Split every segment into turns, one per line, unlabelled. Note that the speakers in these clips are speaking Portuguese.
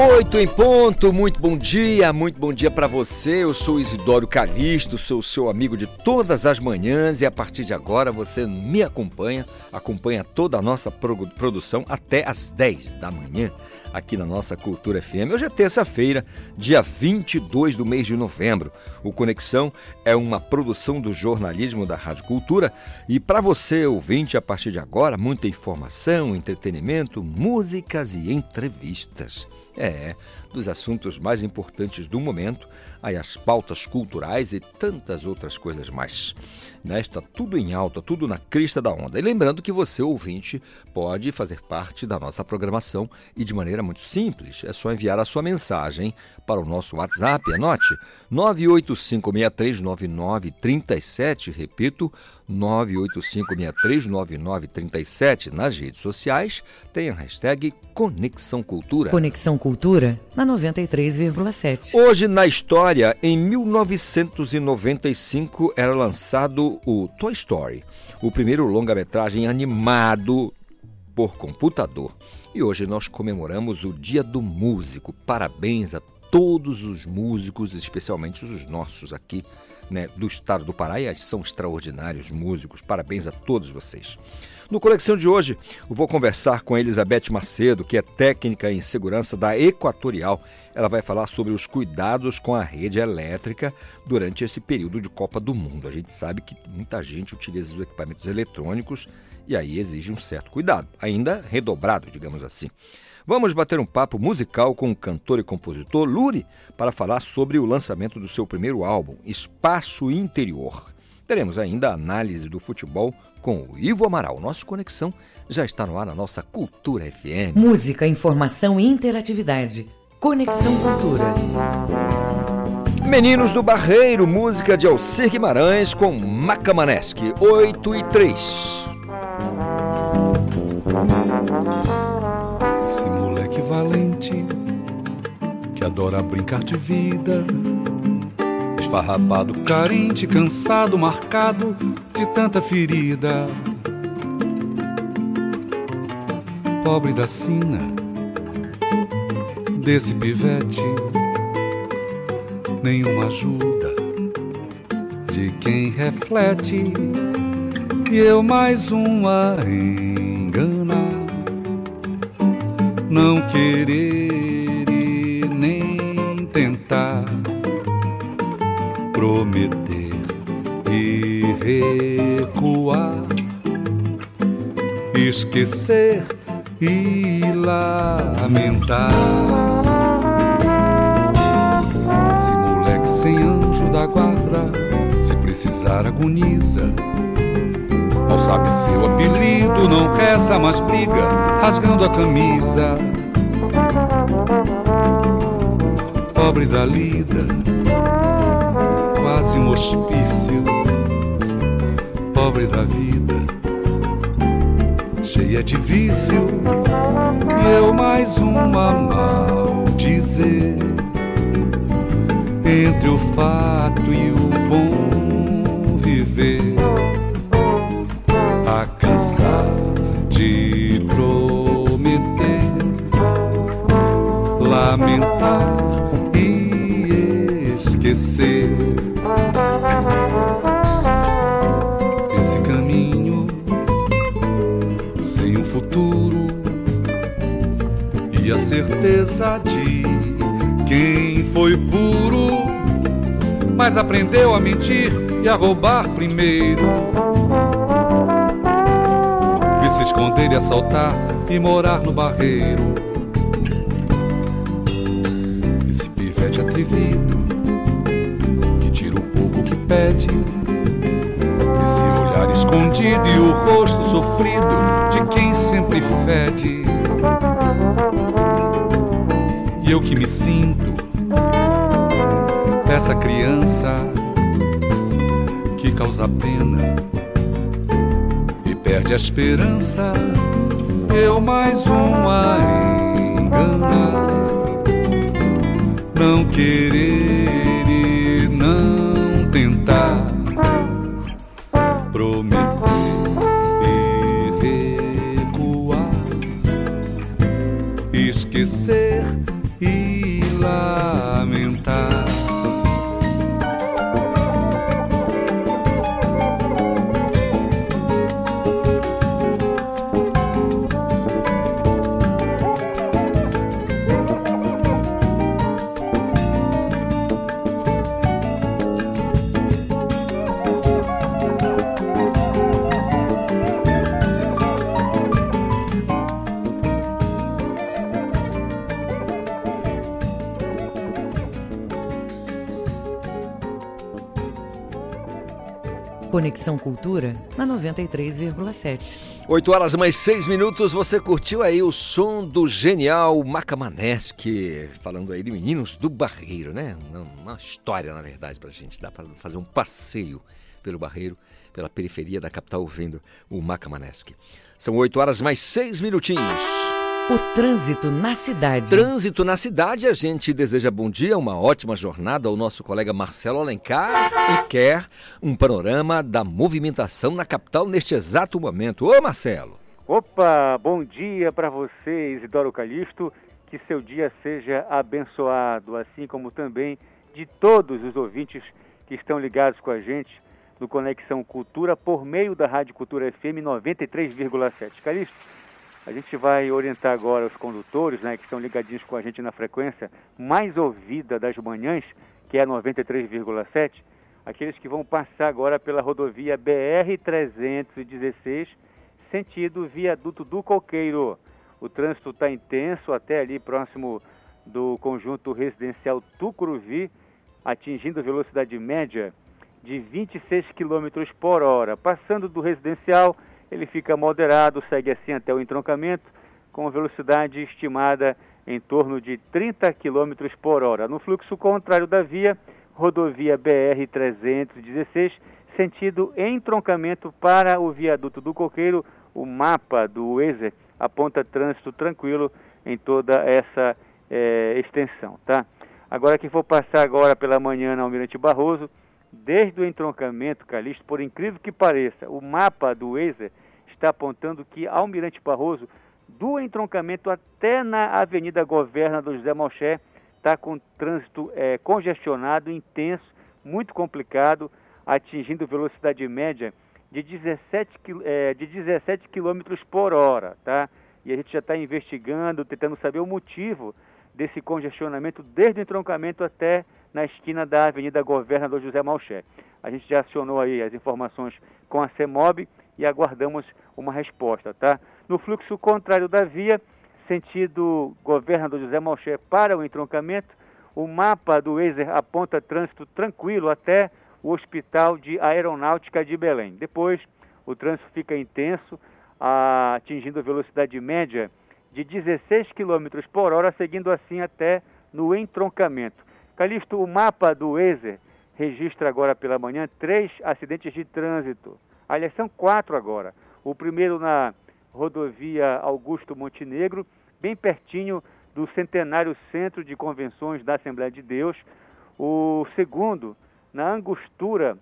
Oito em ponto, muito bom dia, muito bom dia para você. Eu sou Isidoro Calixto, sou seu amigo de todas as manhãs e a partir de agora você me acompanha, acompanha toda a nossa produção até às 10 da manhã aqui na nossa Cultura FM. Hoje é terça-feira, dia 22 do mês de novembro. O Conexão é uma produção do jornalismo da Rádio Cultura e para você, ouvinte, a partir de agora, muita informação, entretenimento, músicas e entrevistas. É, dos assuntos mais importantes do momento, aí as pautas culturais e tantas outras coisas mais. Né? Está tudo em alta, tudo na crista da onda. E lembrando que você, ouvinte, pode fazer parte da nossa programação e de maneira muito simples. É só enviar a sua mensagem para o nosso WhatsApp. Anote 985639937, repito, 985639937 nas redes sociais. Tem a hashtag Conexão Cultura.
Conexão Cultura na 93,7.
Hoje na história, em 1995 era lançado o Toy Story, o primeiro longa-metragem animado por computador. E hoje nós comemoramos o Dia do Músico. Parabéns a todos os músicos, especialmente os nossos aqui né, do estado do Pará. E são extraordinários músicos. Parabéns a todos vocês. No Conexão de hoje, eu vou conversar com a Elizabeth Macedo, que é técnica em segurança da Equatorial. Ela vai falar sobre os cuidados com a rede elétrica durante esse período de Copa do Mundo. A gente sabe que muita gente utiliza os equipamentos eletrônicos e aí exige um certo cuidado, ainda redobrado, digamos assim. Vamos bater um papo musical com o cantor e compositor Luri para falar sobre o lançamento do seu primeiro álbum, Espaço Interior. Teremos ainda a análise do futebol com o Ivo Amaral. Nossa conexão já está no ar na nossa Cultura FM.
Música, informação e interatividade. Conexão Cultura.
Meninos do Barreiro, música de Alcir Guimarães com Macamanesque, 8 e 3.
Adora brincar de vida Esfarrapado, carente, cansado, marcado de tanta ferida. Pobre da sina desse pivete, nenhuma ajuda de quem reflete. E eu mais uma enganar, não querer tentar prometer e recuar, esquecer e lamentar. Esse moleque sem anjo da guarda, se precisar agoniza. Não sabe seu apelido, não reza, mas briga, rasgando a camisa. Pobre da lida quase um hospício, pobre da vida, cheia de vício, e eu mais uma mal dizer entre o fato e o bom viver, a cansar de prometer, lamentar esquecer. Esse caminho sem um futuro e a certeza de quem foi puro, mas aprendeu a mentir e a roubar primeiro. E se esconder e assaltar e morar no barreiro. Pede. Esse olhar escondido e o rosto sofrido de quem sempre fede. E eu que me sinto essa criança que causa pena e perde a esperança. Eu mais uma engana, não querer
Conexão Cultura na 93,7.
8 horas mais 6 minutos, você curtiu aí o som do genial Macamanesque, falando aí de meninos do Barreiro, né? Uma história, na verdade, pra gente, dá pra fazer um passeio pelo Barreiro, pela periferia da capital, ouvindo o Macamanesque. São 8 horas mais 6 minutinhos.
O trânsito na cidade.
Trânsito na cidade, a gente deseja bom dia, uma ótima jornada ao nosso colega Marcelo Alencar e quer um panorama da movimentação na capital neste exato momento. Ô Marcelo!
Opa, bom dia para você, Isidoro Calixto. Que seu dia seja abençoado, assim como também de todos os ouvintes que estão ligados com a gente no Conexão Cultura por meio da Rádio Cultura FM 93,7. Calixto, a gente vai orientar agora os condutores, né, que estão ligadinhos com a gente na frequência mais ouvida das manhãs, que é 93,7, aqueles que vão passar agora pela rodovia BR-316, sentido viaduto do Coqueiro. O trânsito está intenso até ali próximo do conjunto residencial Tucuruvi, atingindo velocidade média de 26 km por hora. Passando do residencial, ele fica moderado, segue assim até o entroncamento, com velocidade estimada em torno de 30 km por hora. No fluxo contrário da via, rodovia BR-316, sentido entroncamento para o viaduto do Coqueiro, o mapa do Waze aponta trânsito tranquilo em toda essa é, extensão, tá? Agora que for passar agora pela manhã na Almirante Barroso, desde o entroncamento, Calixto, por incrível que pareça, o mapa do Waze está apontando que Almirante Barroso, do entroncamento até na Avenida Governador José Malché, está com trânsito é, congestionado, intenso, muito complicado, atingindo velocidade média de 17, é, de 17 km por hora, tá? E a gente já está investigando, tentando saber o motivo desse congestionamento desde o entroncamento até na esquina da Avenida Governador José Malché. A gente já acionou aí as informações com a CEMOB e aguardamos uma resposta, tá? No fluxo contrário da via, sentido Governador José Malché para o entroncamento, o mapa do Wazer aponta trânsito tranquilo até o Hospital de Aeronáutica de Belém. Depois, o trânsito fica intenso, atingindo velocidade média de 16 km por hora, seguindo assim até no entroncamento. Calixto, o mapa do Wazer registra agora pela manhã três acidentes de trânsito. Aliás, são quatro agora. O primeiro na rodovia Augusto Montenegro, bem pertinho do centenário Centro de Convenções da Assembleia de Deus. O segundo na Angostura,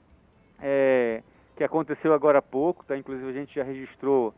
é, que aconteceu agora há pouco, tá? inclusive a gente já registrou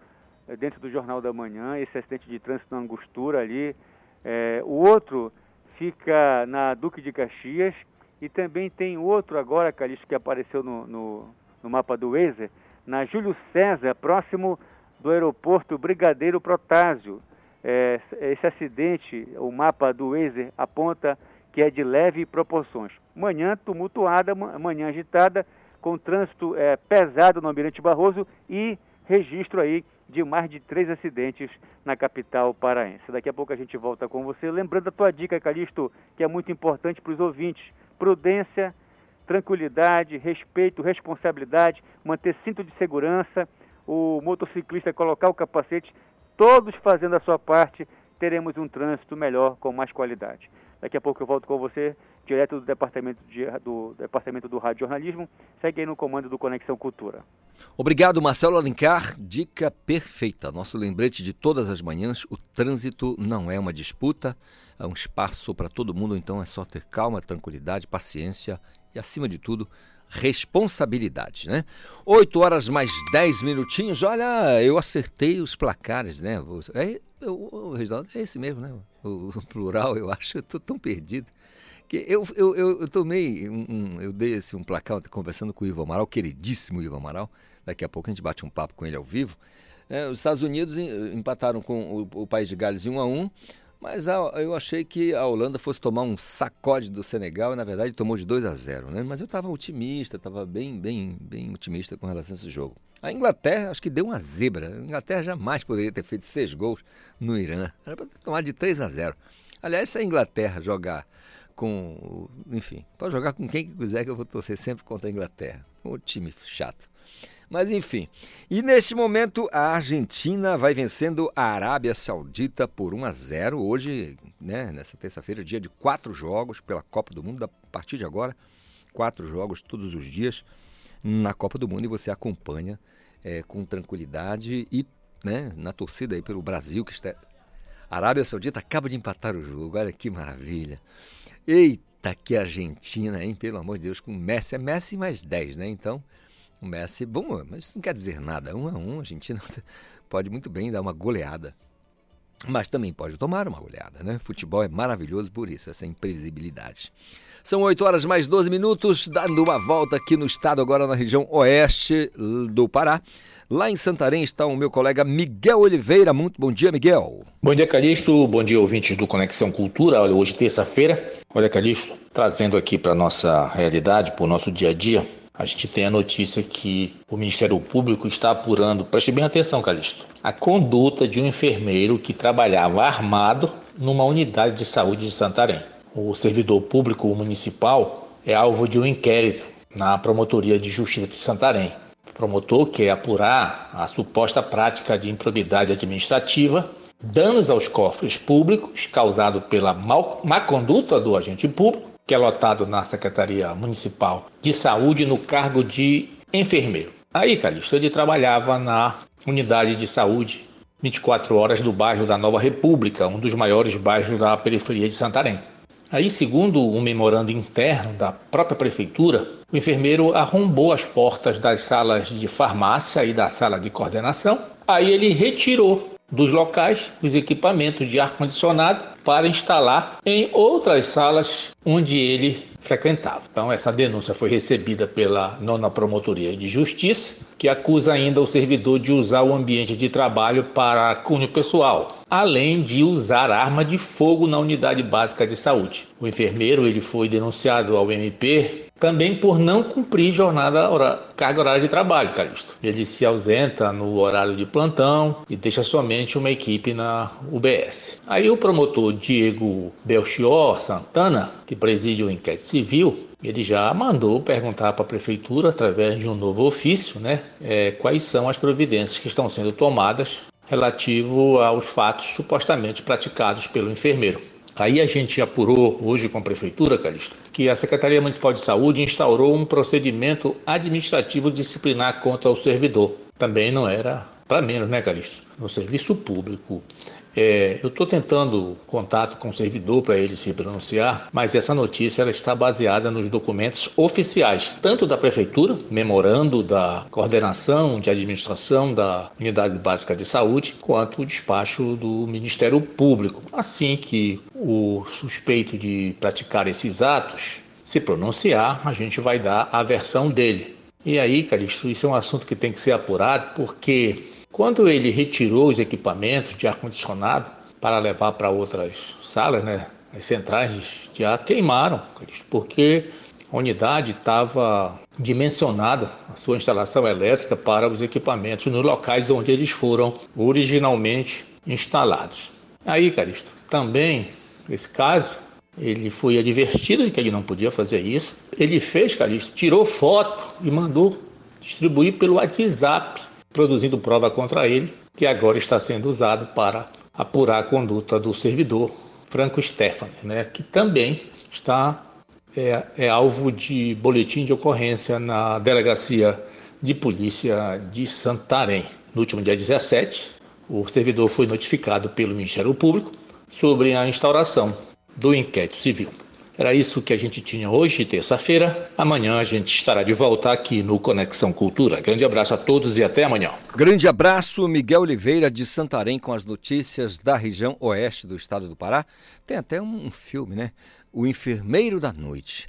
é, dentro do Jornal da Manhã esse acidente de trânsito na Angostura ali. É, o outro fica na Duque de Caxias e também tem outro agora, Calixto, que apareceu no, no, no mapa do Waze, na Júlio César, próximo do aeroporto Brigadeiro Protásio. É, esse acidente, o mapa do Waze aponta que é de leve proporções. Manhã tumultuada, manhã agitada, com trânsito é, pesado no Almirante Barroso e registro aí de mais de três acidentes na capital paraense. Daqui a pouco a gente volta com você. Lembrando a tua dica, Calixto, que é muito importante para os ouvintes. Prudência, tranquilidade, respeito, responsabilidade, manter cinto de segurança, o motociclista colocar o capacete, todos fazendo a sua parte, teremos um trânsito melhor, com mais qualidade. Daqui a pouco eu volto com você, direto do departamento, de, do, departamento do Rádio Jornalismo. Segue aí no comando do Conexão Cultura.
Obrigado, Marcelo Alencar. Dica perfeita. Nosso lembrete de todas as manhãs: o trânsito não é uma disputa, é um espaço para todo mundo, então é só ter calma, tranquilidade, paciência e, acima de tudo, responsabilidade, né? 8 horas mais 10 minutinhos. Olha, eu acertei os placares, né? É, o, Reginaldo, é esse mesmo, né? O, o, plural, eu acho. Eu tô tão perdido. Que eu, eu, eu, eu tomei um, um, Eu dei esse, um placar conversando com o Ivo Amaral, queridíssimo Ivo Amaral. Daqui a pouco a gente bate um papo com ele ao vivo. É, os Estados Unidos empataram com o, o País de Gales em 1 a 1 mas eu achei que a Holanda fosse tomar um sacode do Senegal e, na verdade, tomou de 2 a 0 né? Mas eu estava otimista, estava bem, bem, bem otimista com relação a esse jogo. A Inglaterra, acho que deu uma zebra. A Inglaterra jamais poderia ter feito seis gols no Irã. Era para tomado de 3 a 0 Aliás, se a Inglaterra jogar com. Enfim, pode jogar com quem quiser que eu vou torcer sempre contra a Inglaterra. Um time chato. Mas enfim. E neste momento a Argentina vai vencendo a Arábia Saudita por 1 a 0 hoje, né, nessa terça-feira, dia de quatro jogos pela Copa do Mundo, a partir de agora, quatro jogos todos os dias na Copa do Mundo e você acompanha é, com tranquilidade e né, na torcida aí pelo Brasil que está a Arábia Saudita acaba de empatar o jogo, olha que maravilha. Eita, que Argentina, hein? Pelo amor de Deus, com Messi é Messi mais 10, né? Então, o Messi, bom, mas isso não quer dizer nada. Um a um, a Argentina pode muito bem dar uma goleada. Mas também pode tomar uma goleada, né? Futebol é maravilhoso por isso, essa imprevisibilidade. São 8 horas mais 12 minutos, dando uma volta aqui no estado, agora na região oeste do Pará. Lá em Santarém está o meu colega Miguel Oliveira. Muito bom dia, Miguel.
Bom dia, Calixto. Bom dia, ouvintes do Conexão Cultura. Olha, hoje terça-feira. Olha, Calixto, trazendo aqui para nossa realidade, para o nosso dia a dia, a gente tem a notícia que o Ministério Público está apurando, preste bem atenção, Calixto, a conduta de um enfermeiro que trabalhava armado numa unidade de saúde de Santarém. O servidor público municipal é alvo de um inquérito na Promotoria de Justiça de Santarém promotor quer apurar a suposta prática de improbidade administrativa, danos aos cofres públicos causado pela má conduta do agente público, que é lotado na Secretaria Municipal de Saúde no cargo de enfermeiro. Aí, Calixto, ele trabalhava na unidade de saúde 24 horas do bairro da Nova República, um dos maiores bairros da periferia de Santarém. Aí, segundo um memorando interno da própria prefeitura, o enfermeiro arrombou as portas das salas de farmácia e da sala de coordenação. Aí ele retirou dos locais os equipamentos de ar-condicionado para instalar em outras salas onde ele frequentava. Então, essa denúncia foi recebida pela nona Promotoria de Justiça, que acusa ainda o servidor de usar o ambiente de trabalho para cunho pessoal, além de usar arma de fogo na unidade básica de saúde. O enfermeiro ele foi denunciado ao MP também por não cumprir jornada hora, carga horária de trabalho, Calixto. Ele se ausenta no horário de plantão e deixa somente uma equipe na UBS. Aí o promotor Diego Belchior Santana, que preside o inquérito civil, ele já mandou perguntar para a prefeitura, através de um novo ofício, né, é, quais são as providências que estão sendo tomadas relativo aos fatos supostamente praticados pelo enfermeiro. Aí a gente apurou hoje com a Prefeitura, Calixto, que a Secretaria Municipal de Saúde instaurou um procedimento administrativo disciplinar contra o servidor. Também não era para menos, né, Calixto? No serviço público é, eu estou tentando contato com o servidor para ele se pronunciar, mas essa notícia ela está baseada nos documentos oficiais, tanto da Prefeitura, memorando da coordenação de administração da Unidade Básica de Saúde, quanto o despacho do Ministério Público. Assim que o suspeito de praticar esses atos se pronunciar, a gente vai dar a versão dele. E aí, Calixto, isso é um assunto que tem que ser apurado, porque quando ele retirou os equipamentos de ar-condicionado para levar para outras salas, né, as centrais de ar queimaram, porque a unidade estava dimensionada, a sua instalação elétrica, para os equipamentos nos locais onde eles foram originalmente instalados. Aí, Caristo, também, nesse caso, ele foi advertido de que ele não podia fazer isso. Ele fez, Calixto, tirou foto e mandou distribuir pelo WhatsApp produzindo prova contra ele, que agora está sendo usado para apurar a conduta do servidor Franco Stefani, né, que também está é, é alvo de boletim de ocorrência na delegacia de polícia de Santarém. No último dia 17, o servidor foi notificado pelo Ministério Público sobre a instauração do inquérito civil. Era isso que a gente tinha hoje, terça-feira. Amanhã a gente estará de volta aqui no Conexão Cultura. Grande abraço a todos e até amanhã.
Grande abraço, Miguel Oliveira de Santarém, com as notícias da região oeste do estado do Pará. Tem até um filme, né? O Enfermeiro da Noite.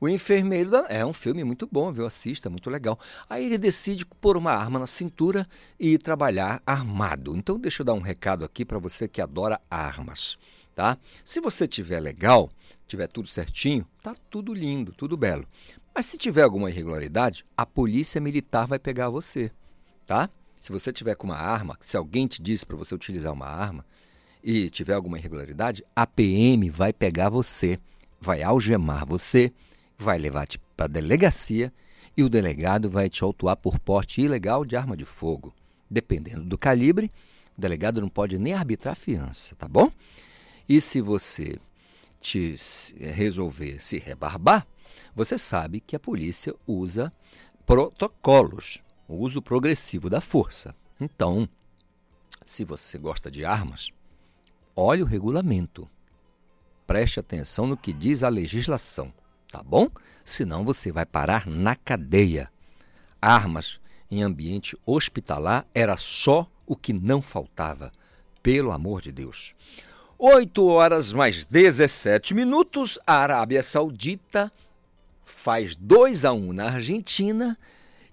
O Enfermeiro da... é um filme muito bom, viu? Assista, muito legal. Aí ele decide pôr uma arma na cintura e trabalhar armado. Então deixa eu dar um recado aqui para você que adora armas, tá? Se você tiver legal, tiver tudo certinho, tá tudo lindo, tudo belo. Mas se tiver alguma irregularidade, a polícia militar vai pegar você, tá? Se você tiver com uma arma, se alguém te disse para você utilizar uma arma e tiver alguma irregularidade, a PM vai pegar você. vai algemar você, vai levar-te para a delegacia e o delegado vai te autuar por porte ilegal de arma de fogo. Dependendo do calibre, o delegado não pode nem arbitrar fiança, tá bom? E se você te resolver se rebarbar, você sabe que a polícia usa protocolos, o uso progressivo da força. Então, se você gosta de armas, olhe o regulamento. Preste atenção no que diz a legislação, tá bom? Senão você vai parar na cadeia. Armas em ambiente hospitalar era só o que não faltava, pelo amor de Deus. 8 horas mais 17 minutos, a Arábia Saudita faz 2 a 1 na Argentina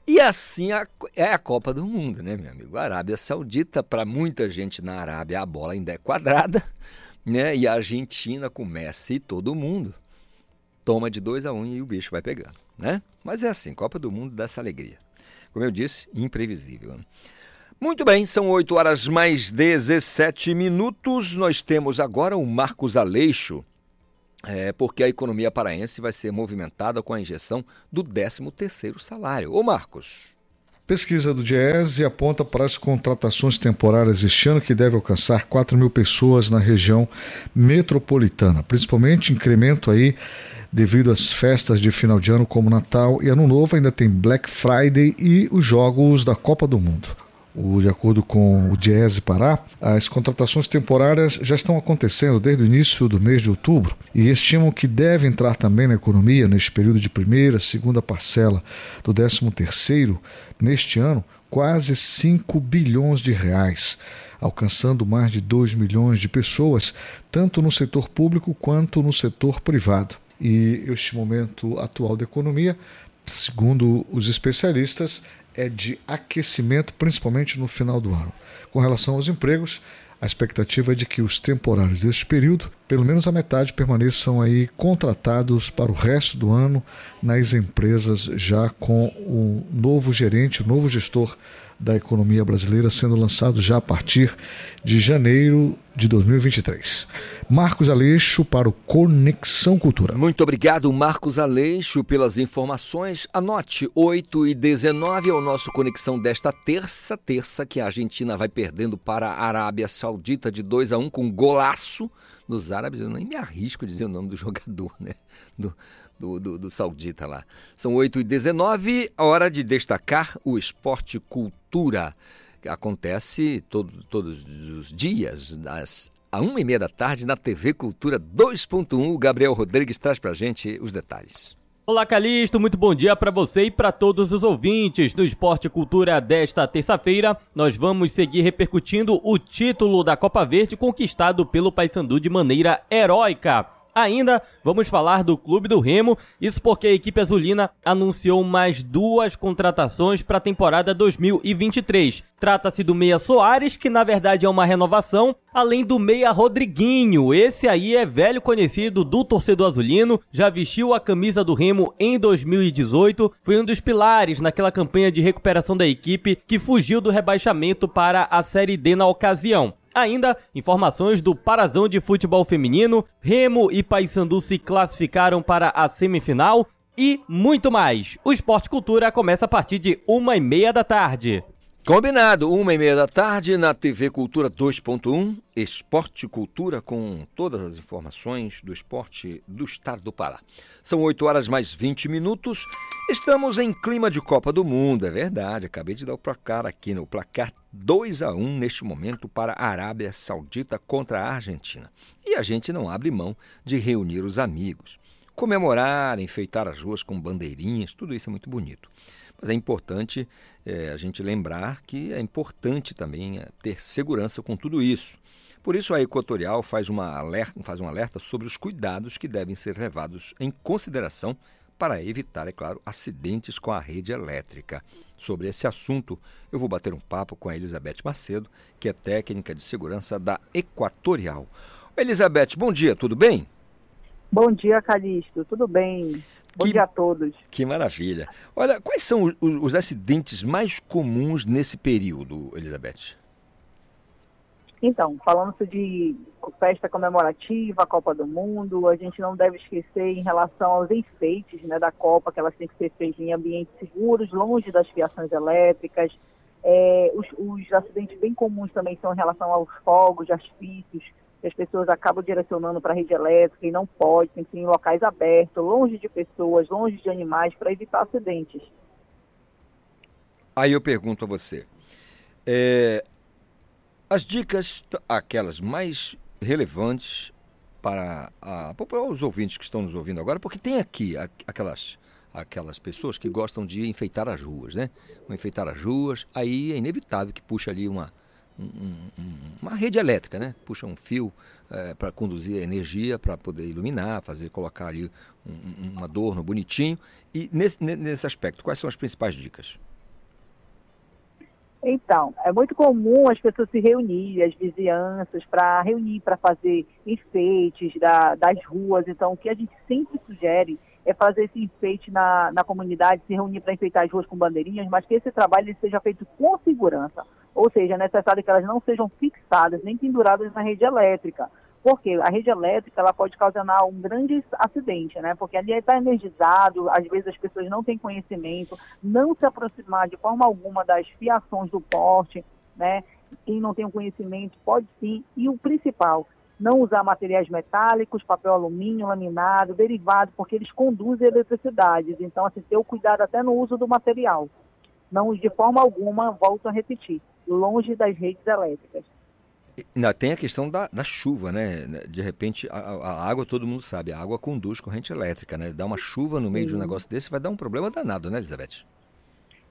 e assim é a Copa do Mundo, né, meu amigo? A Arábia Saudita, para muita gente na Arábia, a bola ainda é quadrada, né? E a Argentina começa e todo mundo toma de 2 a 1 um e o bicho vai pegando, né? Mas é assim, Copa do Mundo dá essa alegria. Como eu disse, imprevisível. Né? Muito bem, são 8 horas mais 17 minutos. Nós temos agora o Marcos Aleixo, é, porque a economia paraense vai ser movimentada com a injeção do 13º salário. Ô Marcos.
Pesquisa do Diese aponta para as contratações temporárias este ano que deve alcançar 4 mil pessoas na região metropolitana, principalmente incremento aí devido às festas de final de ano como Natal e Ano Novo, ainda tem Black Friday e os jogos da Copa do Mundo. O, de acordo com o Diese Pará, as contratações temporárias já estão acontecendo desde o início do mês de outubro e estimam que deve entrar também na economia neste período de primeira, segunda parcela do 13 terceiro neste ano quase 5 bilhões de reais, alcançando mais de 2 milhões de pessoas, tanto no setor público quanto no setor privado. E este momento atual da economia, segundo os especialistas, é de aquecimento, principalmente no final do ano. Com relação aos empregos, a expectativa é de que os temporários deste período, pelo menos a metade, permaneçam aí contratados para o resto do ano nas empresas, já com o novo gerente, o novo gestor da economia brasileira sendo lançado já a partir de janeiro de 2023. Marcos Aleixo para o Conexão Cultura.
Muito obrigado, Marcos Aleixo, pelas informações. Anote 8 e 19 é o nosso Conexão desta terça, terça que a Argentina vai perdendo para a Arábia Saudita de 2 a 1 com golaço dos árabes. Eu nem me arrisco a dizer o nome do jogador, né? Do, do, do, do saudita lá. São 8 e 19 hora de destacar o esporte cultura. Acontece todo, todos os dias, das a uma e meia da tarde, na TV Cultura 2.1. O Gabriel Rodrigues traz pra gente os detalhes.
Olá, Calixto, muito bom dia para você e para todos os ouvintes do Esporte Cultura desta terça-feira. Nós vamos seguir repercutindo o título da Copa Verde conquistado pelo Paysandu de maneira heróica. Ainda vamos falar do Clube do Remo, isso porque a equipe azulina anunciou mais duas contratações para a temporada 2023. Trata-se do Meia Soares, que na verdade é uma renovação, além do Meia Rodriguinho. Esse aí é velho conhecido do torcedor azulino, já vestiu a camisa do Remo em 2018, foi um dos pilares naquela campanha de recuperação da equipe que fugiu do rebaixamento para a Série D na ocasião. Ainda, informações do Parazão de Futebol Feminino, Remo e Paysandu se classificaram para a semifinal e muito mais. O Esporte Cultura começa a partir de uma e meia da tarde.
Combinado, uma e meia da tarde na TV Cultura 2.1, Esporte Cultura com todas as informações do esporte do estado do Pará. São 8 horas mais 20 minutos. Estamos em clima de Copa do Mundo, é verdade. Acabei de dar o placar aqui no placar 2 a 1 neste momento para a Arábia Saudita contra a Argentina. E a gente não abre mão de reunir os amigos, comemorar, enfeitar as ruas com bandeirinhas, tudo isso é muito bonito. Mas é importante é, a gente lembrar que é importante também é, ter segurança com tudo isso. Por isso, a Equatorial faz, uma alerta, faz um alerta sobre os cuidados que devem ser levados em consideração para evitar, é claro, acidentes com a rede elétrica. Sobre esse assunto, eu vou bater um papo com a Elizabeth Macedo, que é técnica de segurança da Equatorial. Elizabeth, bom dia, tudo bem?
Bom dia, Calixto, tudo bem? Bom que, dia a todos.
Que maravilha. Olha, quais são os, os acidentes mais comuns nesse período, Elizabeth?
Então, falando de festa comemorativa, Copa do Mundo, a gente não deve esquecer em relação aos enfeites né, da Copa, que elas têm que ser feitas em ambientes seguros, longe das fiações elétricas. É, os, os, acidentes bem comuns também são em relação aos fogos, artifícios, que as pessoas acabam direcionando para a rede elétrica e não pode, tem que ser em locais abertos, longe de pessoas, longe de animais, para evitar acidentes.
Aí eu pergunto a você, é, as dicas, aquelas mais relevantes para, a, os ouvintes que estão nos ouvindo agora, porque tem aqui aquelas, aquelas pessoas que gostam de enfeitar as ruas, né? enfeitar as ruas, aí é inevitável que puxa ali uma, um, uma rede elétrica, né? Puxa um fio é, para conduzir a energia, para poder iluminar, fazer, colocar ali um, um adorno bonitinho. E nesse, nesse aspecto, quais são as principais dicas?
Então, é muito comum as pessoas se reunirem, as vizinhanças, para reunir, para fazer enfeites da, das ruas. Então, o que a gente sempre sugere é fazer esse enfeite na, na comunidade, se reunir para enfeitar as ruas com bandeirinhas, mas que esse trabalho seja feito com segurança. Ou seja, é necessário que elas não sejam fixadas nem penduradas na rede elétrica, porque a rede elétrica ela pode causar um grande acidente, né? Porque ali está energizado, às vezes as pessoas não têm conhecimento, não se aproximar de forma alguma das fiações do porte, né? Quem não tem o conhecimento pode sim. E o principal, não usar materiais metálicos, papel alumínio, laminado, derivado, porque eles conduzem eletricidade. Então, assim, ter o cuidado até no uso do material. Não, de forma alguma, volto a repetir, longe das redes elétricas.
Ainda tem a questão da, da chuva, né? De repente, a, a, água, todo mundo sabe, a água conduz corrente elétrica, né? Dá uma chuva no meio sim. de um negócio desse, vai dar um problema danado, né, Elizabeth?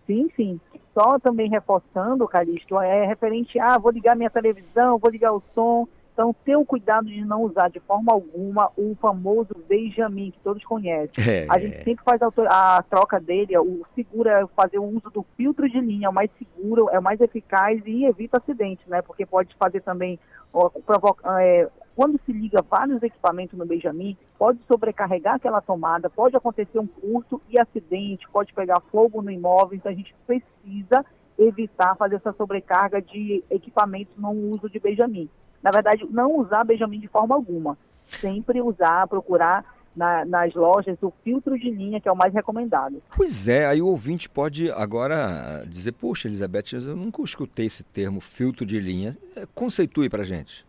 Sim, sim. Só também reforçando, Calixto, é referente a, ah, vou ligar minha televisão, vou ligar o som, então, ter o cuidado de não usar de forma alguma o famoso Benjamin, que todos conhecem. É. A gente sempre faz a, a, troca dele, o seguro é fazer o uso do filtro de linha, é o mais seguro, é o mais eficaz e evita acidentes, né? Porque pode fazer também, ó, provoca, é, quando se liga vários equipamentos no Benjamin, pode sobrecarregar aquela tomada, pode acontecer um curto e acidente, pode pegar fogo no imóvel, então a gente precisa evitar fazer essa sobrecarga de equipamentos no uso de Benjamin na verdade, não usar Benjamin de forma alguma. Sempre usar, procurar na, nas lojas o filtro de linha, que é o mais recomendado.
Pois é, aí o ouvinte pode agora dizer, poxa, Elizabeth, eu nunca escutei esse termo filtro de linha. É, conceitue para gente.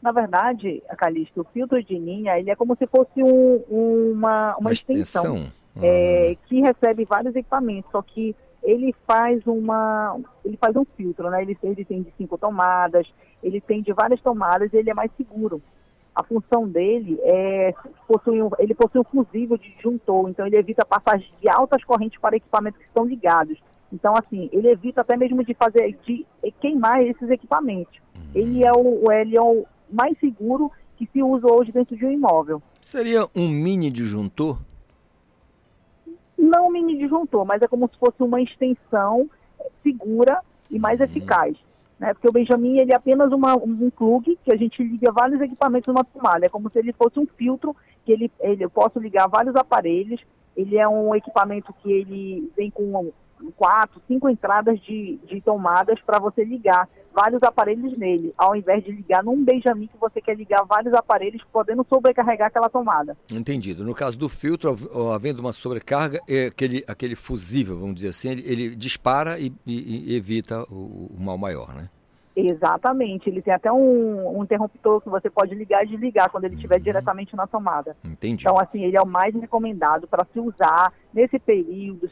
Na verdade, Calixto, o filtro de linha ele é como se fosse um, uma, uma, uma, extensão, extensão. É, que recebe vários equipamentos, só que ele faz uma ele faz um filtro, né? Ele, ele tem de cinco tomadas, ele tem de várias tomadas e ele é mais seguro. A função dele é possui um, ele possui um fusível de disjuntor, então ele evita passagem de altas correntes para equipamentos que estão ligados. Então, assim, ele evita até mesmo de fazer de queimar esses equipamentos. Uhum. Ele é o ele é o mais seguro que se usa hoje dentro de um imóvel.
Seria um mini disjuntor?
Não mini disjuntor, mas é como se fosse uma extensão segura e mais uhum. eficaz. Né? Porque o Benjamin ele é apenas uma, um plug que a gente liga vários equipamentos numa tomada. É como se ele fosse um filtro que ele, ele, eu posso ligar vários aparelhos. Ele é um equipamento que ele vem com quatro, cinco entradas de, de tomadas para você ligar vários aparelhos nele, ao invés de ligar num Benjamin que você quer ligar vários aparelhos, podendo sobrecarregar aquela tomada.
Entendido. No caso do filtro, havendo uma sobrecarga, é aquele, aquele fusível, vamos dizer assim, ele, ele dispara e, e, e evita o, o mal maior, né?
Exatamente. Ele tem até um, um, interruptor que você pode ligar e desligar quando ele estiver uhum. diretamente na tomada.
Entendi.
Então, assim, ele é o mais recomendado para se usar nesse período.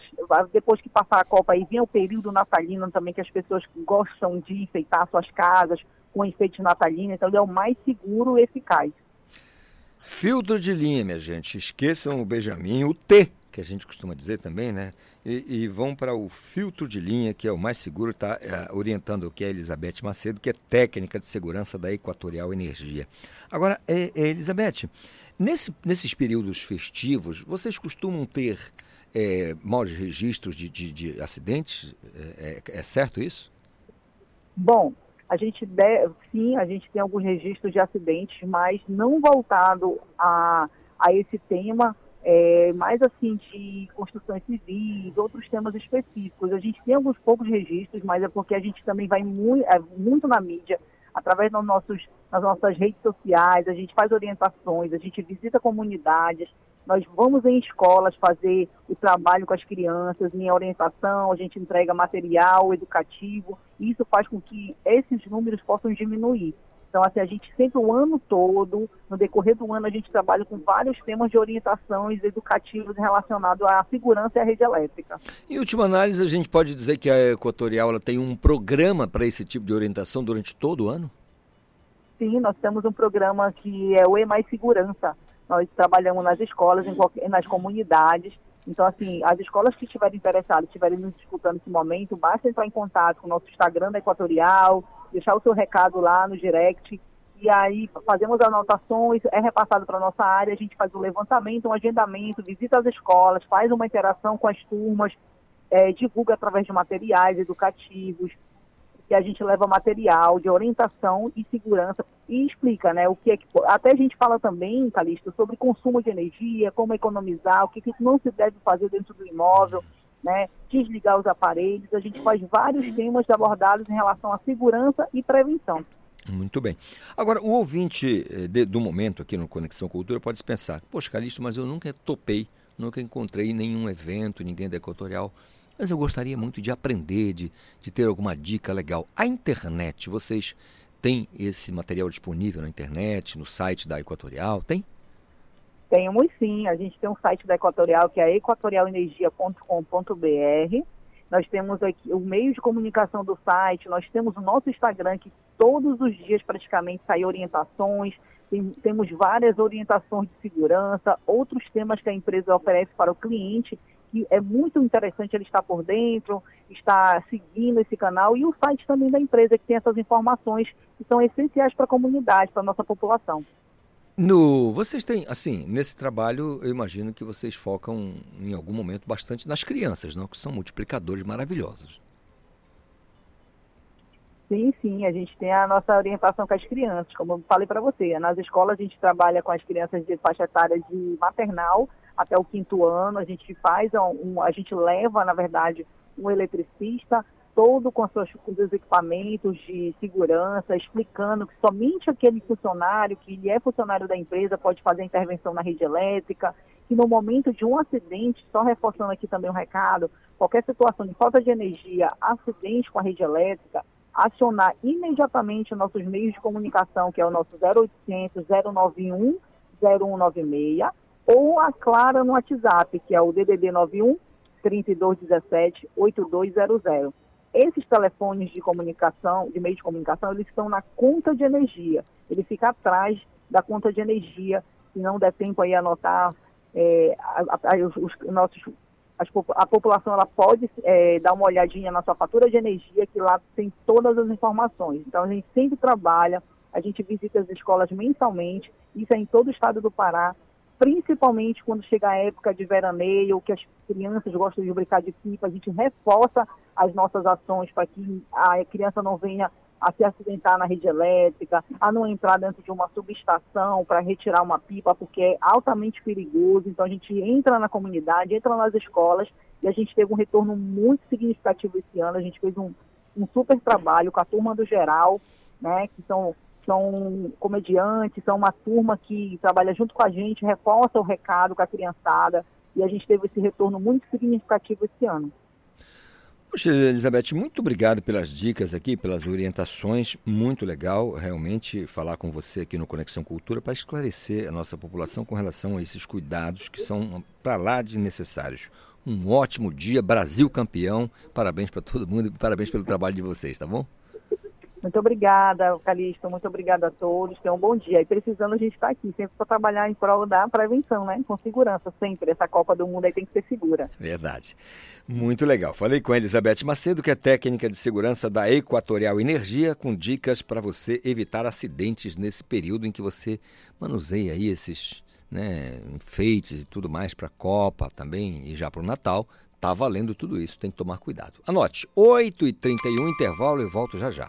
Depois que passar a Copa, aí vem o período natalino também, que as pessoas gostam de enfeitar suas casas com enfeite natalino. Então, ele é o mais seguro e eficaz.
Filtro de linha, minha gente. Esqueçam o Benjamin, o T, que a gente costuma dizer também, né? E, e vão para o filtro de linha, que é o mais seguro, está é, orientando o que é Elizabeth Macedo, que é técnica de segurança da Equatorial Energia. Agora, é, é, Elizabeth, nesse, nesses períodos festivos, vocês costumam ter é, registros de, de, de acidentes? É, é, é, certo isso?
Bom, a gente sim, a gente tem alguns registros de acidentes, mas não voltado a, a esse tema é, mais assim de construções civis, outros temas específicos. A gente tem alguns poucos registros, mas é porque a gente também vai muito, é, muito na mídia, através dos nossos, das nossas redes sociais, a gente faz orientações, a gente visita comunidades, nós vamos em escolas fazer o trabalho com as crianças, em orientação, a gente entrega material educativo, e isso faz com que esses números possam diminuir. Então, assim, a gente sempre o ano todo, no decorrer do ano, a gente trabalha com vários temas de orientações educativas relacionados à segurança e à rede elétrica.
Em última análise, a gente pode dizer que a Equatorial tem um programa para esse tipo de orientação durante todo o ano?
Sim, nós temos um programa que é o E Mais Segurança. Nós trabalhamos nas escolas, em, nas comunidades. Então, assim, as escolas que estiverem interessadas, estiverem nos escutando nesse momento, basta entrar em contato com o nosso Instagram da Equatorial, deixar o seu recado lá no direct. E aí fazemos anotações, é repassado para a nossa área, a gente faz um levantamento, um agendamento, visita as escolas, faz uma interação com as turmas, é, divulga através de materiais educativos, que a gente leva material de orientação e segurança e explica, né, o que é que até a gente fala também, Calixto, sobre consumo de energia, como economizar, o que, que não se deve fazer dentro do imóvel, né, desligar os aparelhos. A gente faz vários temas abordados em relação à segurança e prevenção.
Muito bem. Agora, o ouvinte eh, de, do momento aqui no Conexão Cultura pode pensar: Poxa, Calixto, mas eu nunca topei, nunca encontrei nenhum evento, ninguém da Equatorial, mas eu gostaria muito de aprender, de, de ter alguma dica legal. A internet, vocês têm esse material disponível na internet, no site da Equatorial? Tem?
Temos sim, a gente tem um site da Equatorial que é equatorialenergia.com.br. Nós temos aqui o meio de comunicação do site, nós temos o nosso Instagram que todos os dias praticamente sai orientações, tem, temos várias orientações de segurança, outros temas que a empresa oferece para o cliente, que é muito interessante ele estar por dentro, estar seguindo esse canal, e o site também da empresa que tem essas informações que são essenciais para a comunidade, para a nossa população.
No, vocês têm, assim, nesse trabalho, eu imagino que vocês focam em algum momento bastante nas crianças, não? Que são multiplicadores maravilhosos.
Sim, sim, a gente tem a nossa orientação com as crianças, como eu falei para você. Nas escolas a gente trabalha com as crianças de faixa etária de maternal até o quinto ano, a gente faz, um, a gente leva, na verdade, um eletricista, todo com, seus, com os equipamentos de segurança, explicando que somente aquele funcionário que ele é funcionário da empresa pode fazer intervenção na rede elétrica, que no momento de um acidente, só reforçando aqui também um recado, qualquer situação de falta de energia, acidente com a rede elétrica, acionar imediatamente nossos meios de comunicação, que é o nosso 0800 091 0196, ou a Clara no WhatsApp, que é o DDD 91 3217 8200 esses telefones de comunicação, de meio de comunicação, eles estão na conta de energia. Ele fica atrás da conta de energia, se não der tempo aí anotar é, a, a, os, os, nossos as, a população ela pode é, dar uma olhadinha na sua fatura de energia, que lá tem todas as informações. Então, a gente sempre trabalha, a gente visita as escolas mensalmente, isso é em todo o estado do Pará principalmente quando chega a época de veraneio, que as crianças gostam de brincar de pipa, a gente reforça as nossas ações para que a criança não venha a se acidentar na rede elétrica, a não entrar dentro de uma subestação para retirar uma pipa, porque é altamente perigoso. Então a gente entra na comunidade, entra nas escolas e a gente teve um retorno muito significativo esse ano. A gente fez um, um super trabalho com a turma do geral, né, que são são comediantes, são uma turma que trabalha junto com a gente, reforça o recado com a criançada, e a gente teve esse retorno muito significativo esse ano.
Poxa, Elizabeth, muito obrigado pelas dicas aqui, pelas orientações. Muito legal realmente falar com você aqui no Conexão Cultura para esclarecer a nossa população com relação a esses cuidados que são para lá de necessários. Um ótimo dia, Brasil campeão. Parabéns para todo mundo e parabéns pelo trabalho de vocês, tá bom?
Muito obrigada, Calixto. Muito obrigada a todos. Tenham um bom dia. E precisando, a gente está aqui sempre para trabalhar em prol da prevenção, né? Com segurança, sempre. Essa Copa do Mundo aí tem que ser segura.
Verdade. Muito legal. Falei com a Elizabeth Macedo, que é técnica de segurança da Equatorial Energia, com dicas para você evitar acidentes nesse período em que você manuseia aí esses né, enfeites e tudo mais para a Copa também e já para o Natal. Tá valendo tudo isso, tem que tomar cuidado. Anote, 8h31, intervalo e volto já já.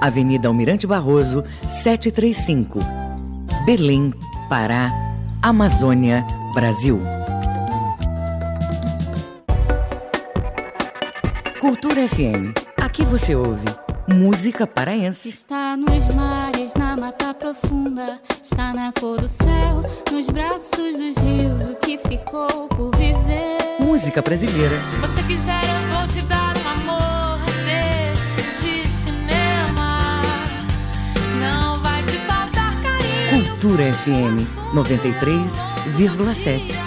Avenida Almirante Barroso, 735. Belém, Pará, Amazônia, Brasil. Cultura FM. Aqui você ouve música paraense.
Está nos mares, na mata profunda. Está na cor do céu, nos braços dos rios. O que ficou por viver?
Música brasileira.
Se você quiser, eu vou te dar
Cultura FM 93,7.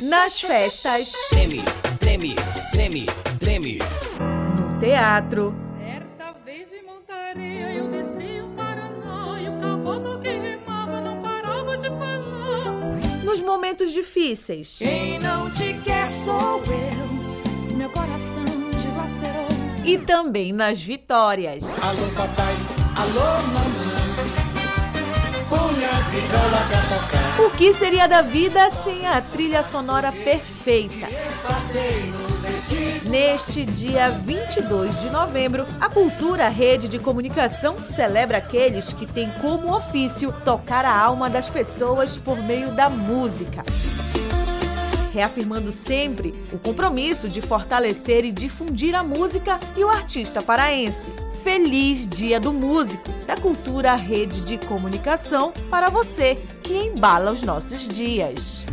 Nas festas.
Treme, treme, treme, treme.
No teatro.
Certa vez de montaria eu desci o Paraná e o caboclo que rimava não parava de falar.
Nos momentos difíceis.
Quem não te quer sou eu. Meu coração dilacerou.
E também nas vitórias.
Alô, papai. Alô.
O que seria da vida sem a trilha sonora perfeita? Neste dia 22 de novembro, a Cultura Rede de Comunicação celebra aqueles que têm como ofício tocar a alma das pessoas por meio da música. Reafirmando sempre o compromisso de fortalecer e difundir a música e o artista paraense. Feliz Dia do Músico, da Cultura Rede de Comunicação, para você que embala os nossos dias.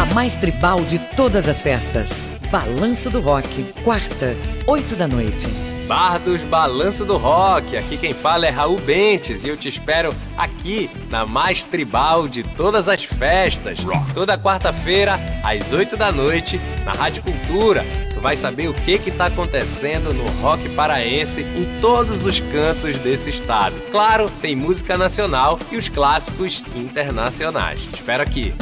A mais tribal de todas as festas. Balanço do Rock, quarta, oito da noite.
Bar dos Balanço do Rock. Aqui quem fala é Raul Bentes e eu te espero aqui na mais tribal de todas as festas. Toda quarta-feira, às 8 da noite, na Rádio Cultura. Vai saber o que que tá acontecendo no rock paraense em todos os cantos desse estado. Claro, tem música nacional e os clássicos internacionais. Te espero aqui.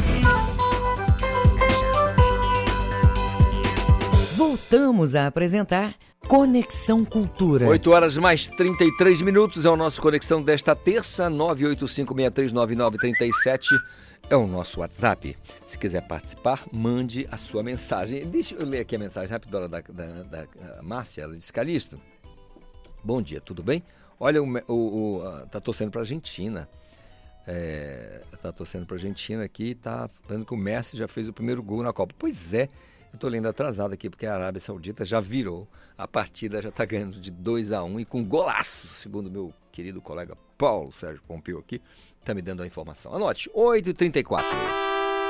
Voltamos a apresentar Conexão Cultura.
8 horas mais 33 minutos é o nosso Conexão desta terça, 985639937 é o nosso WhatsApp. Se quiser participar, mande a sua mensagem. Deixa eu ler aqui a mensagem rápida da, da, da Márcia, ela disse, Calixto, bom dia, tudo bem? Olha, o, o, o tá torcendo para a Argentina. É, tá torcendo para a Argentina aqui, tá falando que o Messi já fez o primeiro gol na Copa. Pois é, eu estou lendo atrasado aqui porque a Arábia Saudita já virou. A partida já está ganhando de 2 a 1 um, e com golaço, segundo meu querido colega Paulo Sérgio Pompeu aqui, está me dando a informação. Anote, 8h34.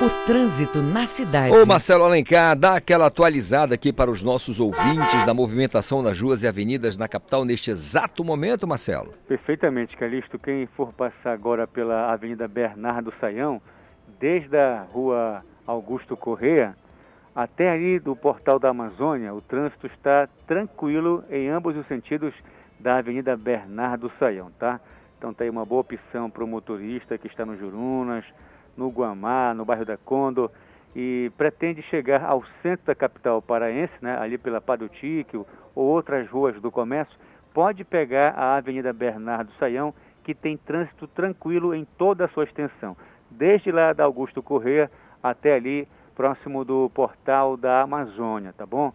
O trânsito na cidade.
Ô Marcelo Alencar, dá aquela atualizada aqui para os nossos ouvintes da movimentação das ruas e avenidas na capital neste exato momento, Marcelo.
Perfeitamente, Calixto. Quem for passar agora pela Avenida Bernardo Saião, desde a rua Augusto Correia, até ali do Portal da Amazônia, o trânsito está tranquilo em ambos os sentidos da Avenida Bernardo Saião, tá? Então tem uma boa opção para o motorista que está no Jurunas, no Guamá, no bairro da Condor e pretende chegar ao centro da capital paraense, né, ali pela Padutique ou outras ruas do comércio, pode pegar a Avenida Bernardo Saião, que tem trânsito tranquilo em toda a sua extensão, desde lá da Augusto Correia até ali próximo do portal da Amazônia, tá bom?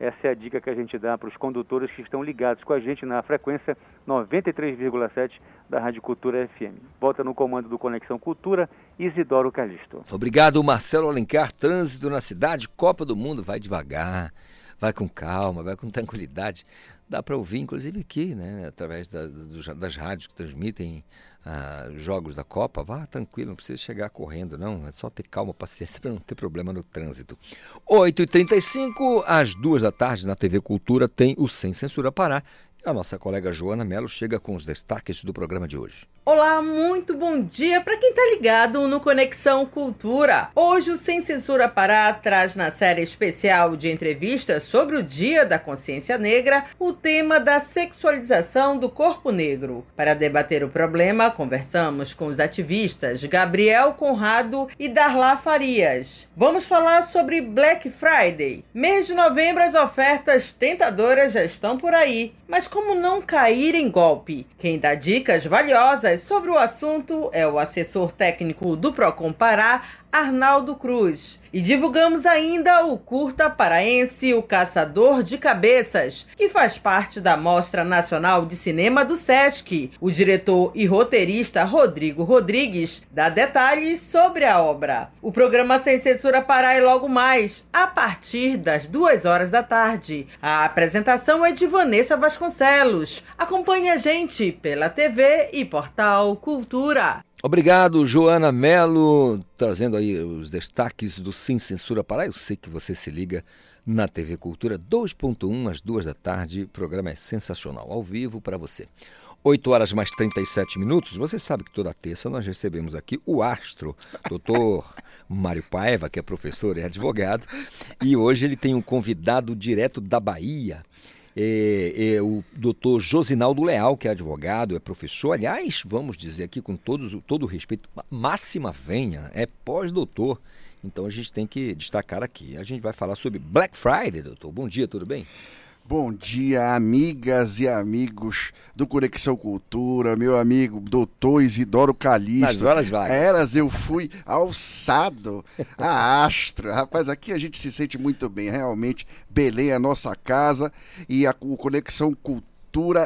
Essa é a dica que a gente dá para os condutores que estão ligados com a gente na frequência 93,7 da Rádio Cultura FM. Volta no comando do Conexão Cultura, Isidoro Calixto.
Obrigado, Marcelo Alencar. Trânsito na cidade, Copa do Mundo, vai devagar, vai com calma, vai com tranquilidade. Dá para ouvir, inclusive aqui, né, através da, das rádios que transmitem ah, jogos da Copa. Vá tranquilo, não precisa chegar correndo, não. É só ter calma, paciência para não ter problema no trânsito. 8h35, às duas da tarde, na TV Cultura, tem o Sem Censura Pará. A nossa colega Joana Mello chega com os destaques do programa de hoje.
Olá, muito bom dia para quem tá ligado no Conexão Cultura. Hoje o Sem Censura Pará traz na série especial de entrevistas sobre o Dia da Consciência Negra o tema da sexualização do corpo negro. Para debater o problema, conversamos com os ativistas Gabriel Conrado e Darla Farias. Vamos falar sobre Black Friday. Mês de novembro as ofertas tentadoras já estão por aí, mas como não cair em golpe? Quem dá dicas valiosas sobre o assunto é o assessor técnico do Procon Pará, Arnaldo Cruz. E divulgamos ainda o curta paraense O Caçador de Cabeças, que faz parte da Mostra Nacional de Cinema do SESC. O diretor e roteirista Rodrigo Rodrigues dá detalhes sobre a obra. O programa Sem Censura Pará é logo mais, a partir das duas horas da tarde. A apresentação é de Vanessa Vasconcelos. Acompanhe a gente pela TV e portal Cultura.
Obrigado, Joana Melo, trazendo aí os destaques do Sim Censura Pará. Eu sei que você se liga na TV Cultura 2.1 às duas da tarde. O programa é sensacional, ao vivo para você. 8 horas mais 37 minutos. Você sabe que toda terça nós recebemos aqui o astro, doutor Mário Paiva, que é professor e advogado. E hoje ele tem um convidado direto da Bahia é, é, o doutor Josinaldo Leal, que é advogado, é professor. Aliás, vamos dizer aqui com todos, todo o respeito, máxima venha, é pós-doutor. Então a gente tem que destacar aqui. A gente vai falar sobre Black Friday, doutor. Bom dia, tudo bem?
Bom dia, amigas e amigos do Conexão Cultura, meu amigo doutor Isidoro Calixto.
Nas horas vagas.
Eras eu fui alçado a astro. Rapaz, aqui a gente se sente muito bem, realmente. Belém é a nossa casa e a o Conexão Cultura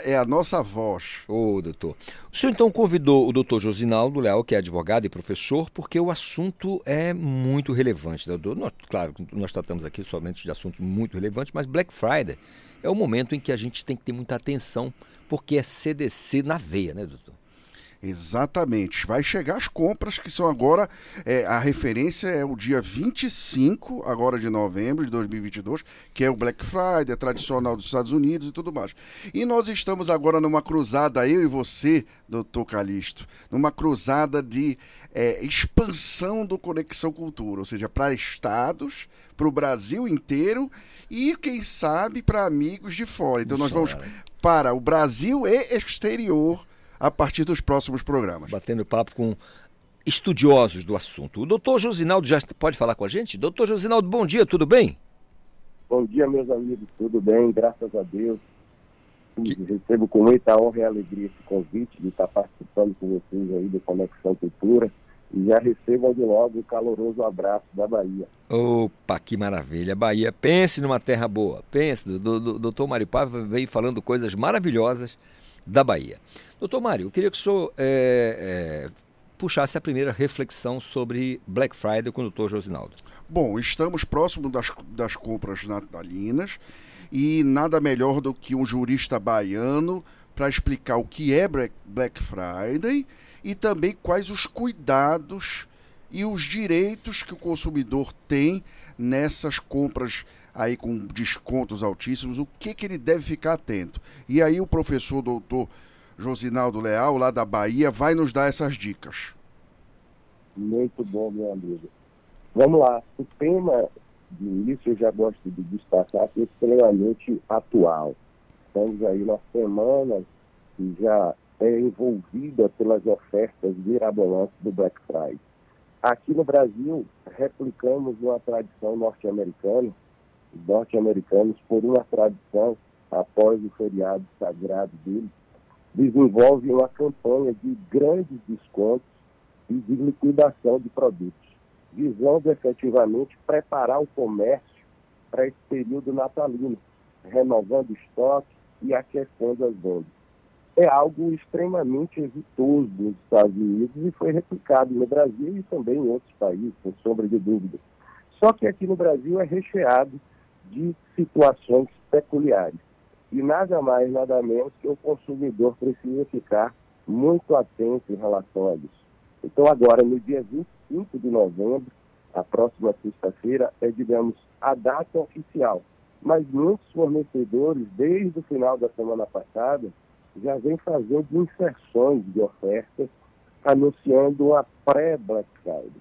é a nossa voz.
Ô, doutor. O senhor então convidou o doutor Josinaldo Leal, que é advogado e professor, porque o assunto é muito relevante. Doutor. Nós, claro, nós tratamos aqui somente de assuntos muito relevantes, mas Black Friday é o momento em que a gente tem que ter muita atenção, porque é CDC na veia, né, doutor?
Exatamente. Vai chegar as compras que são agora. É, a referência é o dia 25, agora de novembro de 2022, que é o Black Friday, é tradicional dos Estados Unidos e tudo mais. E nós estamos agora numa cruzada, eu e você, doutor Calixto, numa cruzada de é, expansão do Conexão Cultura, ou seja, para estados, para o Brasil inteiro e, quem sabe, para amigos de fora. Então, nós vamos para o Brasil e exterior a partir dos próximos programas.
Batendo papo com estudiosos do assunto. O doutor Josinaldo já pode falar com a gente? Doutor Josinaldo, bom dia, tudo bem?
Bom dia, meus amigos, tudo bem, graças a Deus. Que... Recebo com muita honra e alegria esse convite de estar participando com vocês aí do Conexão Cultura. E já recebam de logo o caloroso abraço da Bahia.
Opa, que maravilha. Bahia, pense numa terra boa. Pense, o doutor Maripá veio falando coisas maravilhosas da Bahia. Doutor Mário, eu queria que o senhor é, é, puxasse a primeira reflexão sobre Black Friday com o doutor Josinaldo.
Bom, estamos próximos das, das compras natalinas e nada melhor do que um jurista baiano para explicar o que é Black Friday e também quais os cuidados e os direitos que o consumidor tem nessas compras aí com descontos altíssimos, o que, que ele deve ficar atento. E aí o professor doutor Josinaldo Leal, lá da Bahia, vai nos dar essas dicas.
Muito bom, meu amigo. Vamos lá. O tema de início eu já gosto de destacar que é extremamente atual. Estamos aí na semana que já é envolvida pelas ofertas mirabolantes do Black Friday. Aqui no Brasil, replicamos uma tradição norte-americana, norte-americanos, por uma tradição, após o feriado sagrado deles, desenvolve uma campanha de grandes descontos e de liquidação de produtos, visando efetivamente preparar o comércio para esse período natalino, renovando estoque e aquecendo as vendas. É algo extremamente exitoso nos Estados Unidos e foi replicado no Brasil e também em outros países, sem sombra de dúvida. Só que aqui no Brasil é recheado de situações peculiares. E nada mais, nada menos que o consumidor precisa ficar muito atento em relação a isso. Então, agora, no dia 25 de novembro, a próxima sexta-feira, é, digamos, a data oficial. Mas muitos fornecedores, desde o final da semana passada, já vem fazendo inserções de ofertas, anunciando uma pré-Black Friday,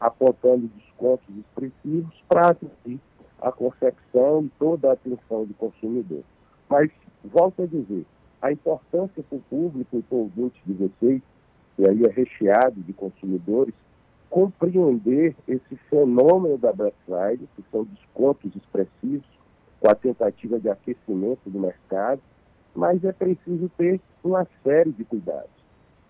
apontando descontos expressivos para atingir a concepção e toda a atenção do consumidor. Mas, volto a dizer, a importância para o público e para o ouvinte de vocês, que aí é recheado de consumidores, compreender esse fenômeno da Black Friday, que são descontos expressivos, com a tentativa de aquecimento do mercado, mas é preciso ter uma série de cuidados.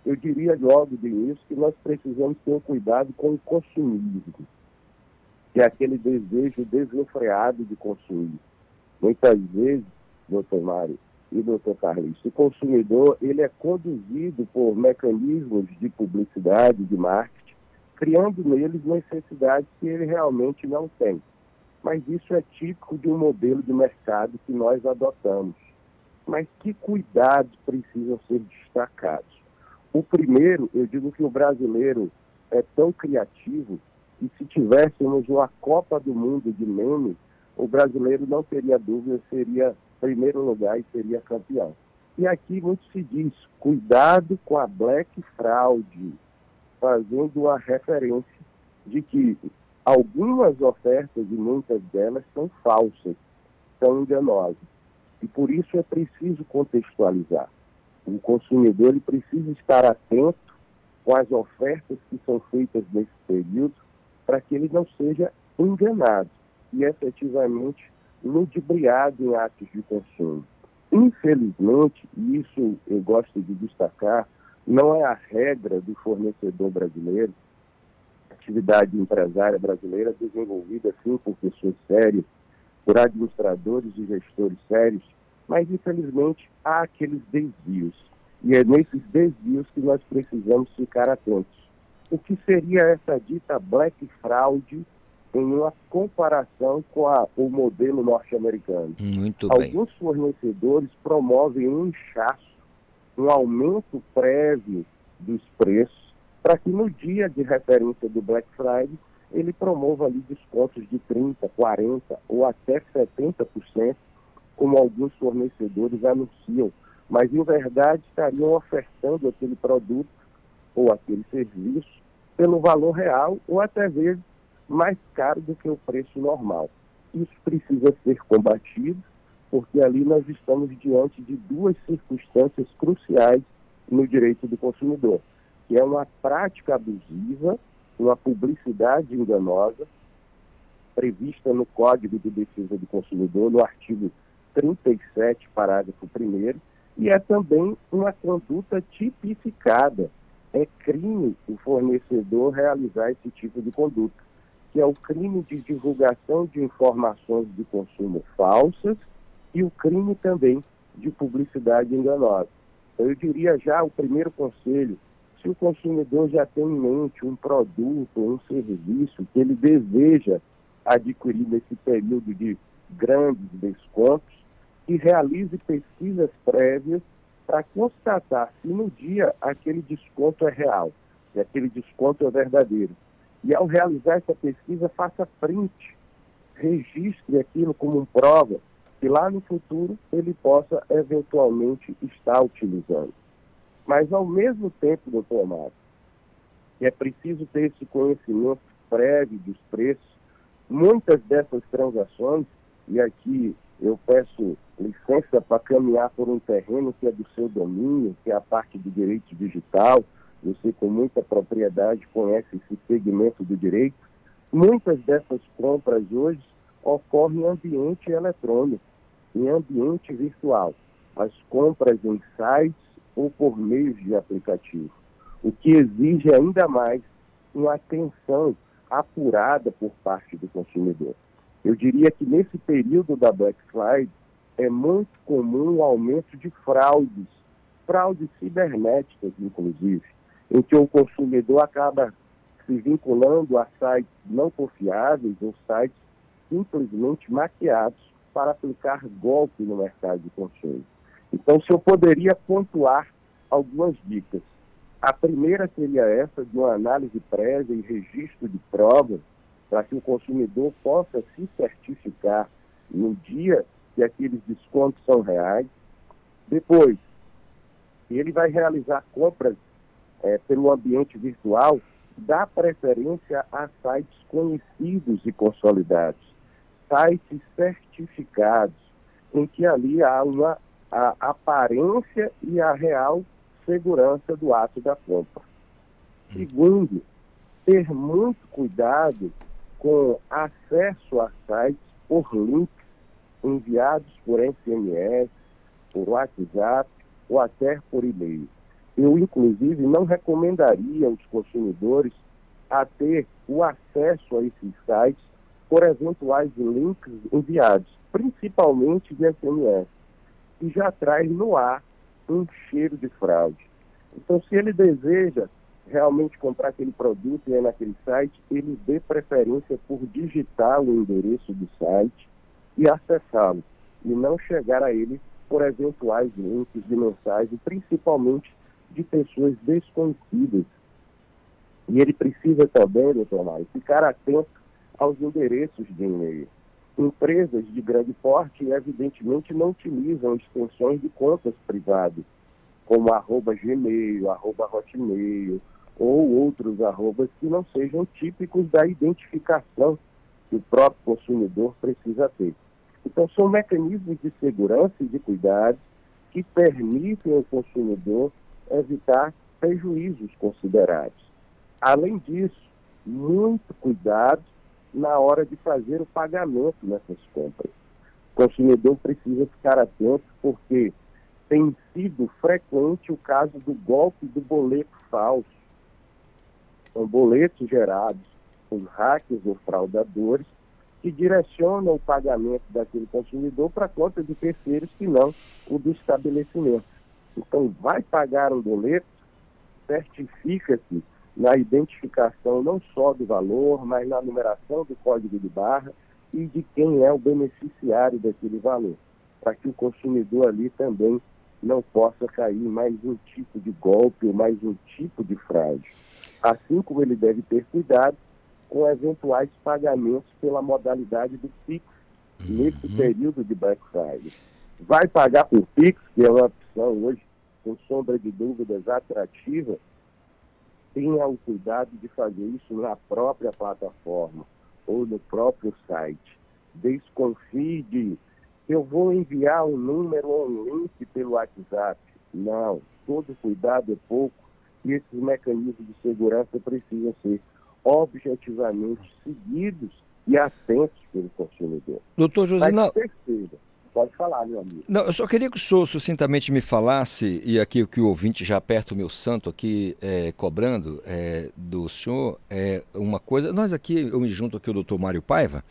Eu diria logo de início que nós precisamos ter um cuidado com o consumismo, que é aquele desejo desenfreado de consumir. Muitas vezes, doutor Mário e doutor Carlos, o consumidor ele é conduzido por mecanismos de publicidade, de marketing, criando neles necessidades que ele realmente não tem. Mas isso é típico de um modelo de mercado que nós adotamos. Mas que cuidados precisam ser destacados? O primeiro, eu digo que o brasileiro é tão criativo que se tivéssemos uma Copa do Mundo de memes, o brasileiro não teria dúvida, seria primeiro lugar e seria campeão. E aqui muito se diz, cuidado com a black fraude, fazendo uma referência de que algumas ofertas e muitas delas são falsas, são enganosas. E por isso é preciso contextualizar. O consumidor ele precisa estar atento com as ofertas que são feitas nesse período para que ele não seja enganado e efetivamente ludibriado em atos de consumo. Infelizmente, e isso eu gosto de destacar, não é a regra do fornecedor brasileiro, atividade empresária brasileira desenvolvida sim por pessoas sérias, por administradores e gestores sérios, mas infelizmente há aqueles desvios. E é nesses desvios que nós precisamos ficar atentos. O que seria essa dita black fraud em uma comparação com a, o modelo norte-americano?
Muito
Alguns
bem.
Alguns fornecedores promovem um inchaço, um aumento prévio dos preços, para que no dia de referência do Black Friday ele promova ali descontos de 30%, 40% ou até 70%, como alguns fornecedores anunciam, mas em verdade estariam ofertando aquele produto ou aquele serviço pelo valor real ou até vezes mais caro do que o preço normal. Isso precisa ser combatido, porque ali nós estamos diante de duas circunstâncias cruciais no direito do consumidor, que é uma prática abusiva, uma publicidade enganosa, prevista no Código de Defesa do Consumidor, no artigo 37, parágrafo 1 e é também uma conduta tipificada. É crime o fornecedor realizar esse tipo de conduta, que é o crime de divulgação de informações de consumo falsas e o crime também de publicidade enganosa. Então, eu diria já o primeiro conselho, se o consumidor já tem em mente um produto, um serviço que ele deseja adquirir nesse período de grandes descontos, que realize pesquisas prévias para constatar se no dia aquele desconto é real, se aquele desconto é verdadeiro. E ao realizar essa pesquisa, faça print, registre aquilo como prova, que lá no futuro ele possa eventualmente estar utilizando. Mas ao mesmo tempo, doutor Amado, é preciso ter esse conhecimento prévio dos preços, muitas dessas transações, e aqui eu peço licença para caminhar por um terreno que é do seu domínio, que é a parte do direito digital. Você, com muita propriedade, conhece esse segmento do direito. Muitas dessas compras hoje ocorrem em ambiente eletrônico, em ambiente virtual. As compras em sites ou por meio de aplicativo, o que exige ainda mais uma atenção apurada por parte do consumidor. Eu diria que nesse período da Black Friday é muito comum o aumento de fraudes, fraudes cibernéticas, inclusive, em que o consumidor acaba se vinculando a sites não confiáveis ou sites simplesmente maquiados para aplicar golpe no mercado de consumo. Então, se eu poderia pontuar algumas dicas. A primeira seria essa, de uma análise prévia e registro de provas para que o consumidor possa se certificar no dia que aqueles descontos são reais. Depois, ele vai realizar compras é, pelo ambiente virtual, dá preferência a sites conhecidos e consolidados, sites certificados, em que ali há uma a aparência e a real segurança do ato da compra. Segundo, ter muito cuidado com acesso a sites por links enviados por SMS, por WhatsApp ou até por e-mail. Eu, inclusive, não recomendaria aos consumidores a ter o acesso a esses sites por eventuais links enviados, principalmente de SMS, que já traz no ar um cheiro de fraude. Então, se ele deseja realmente comprar aquele produto e é naquele site, ele dê preferência por digitar o endereço do site e acessá-lo, e não chegar a ele por eventuais links de mensagem, principalmente de pessoas desconhecidas. E ele precisa também, doutor Mário, ficar atento aos endereços de e-mail. Empresas de grande porte, evidentemente, não utilizam extensões de contas privadas, como arroba Gmail, arroba Hotmail, ou outros arrobas que não sejam típicos da identificação que o próprio consumidor precisa ter. Então, são mecanismos de segurança e de cuidado que permitem ao consumidor evitar prejuízos considerados. Além disso, muito cuidado na hora de fazer o pagamento nessas compras. O consumidor precisa ficar atento porque tem sido frequente o caso do golpe do boleto falso. São boletos gerados por hackers ou fraudadores que direcionam o pagamento daquele consumidor para conta de terceiros que não o do estabelecimento. Então, vai pagar um boleto, certifica-se na identificação não só do valor, mas na numeração do código de barra e de quem é o beneficiário daquele valor, para que o consumidor ali também não possa cair mais um tipo de golpe ou mais um tipo de fraude. Assim como ele deve ter cuidado com eventuais pagamentos pela modalidade do PIX nesse período de Black Friday. Vai pagar por PIX, que é uma opção hoje, com sombra de dúvidas, atrativa, tenha o cuidado de fazer isso na própria plataforma ou no próprio site. Desconfie de eu vou enviar um número ou um link pelo WhatsApp. Não, todo cuidado é pouco e esses mecanismos de segurança precisam ser objetivamente seguidos e atentos pelo consumidor.
Doutor
terceiro, pode falar, meu amigo.
Não, eu só queria que o senhor sucintamente me falasse, e aqui o que o ouvinte já aperta o meu santo aqui, é, cobrando é, do senhor, é uma coisa. Nós aqui, eu me junto aqui ao doutor Mário Paiva,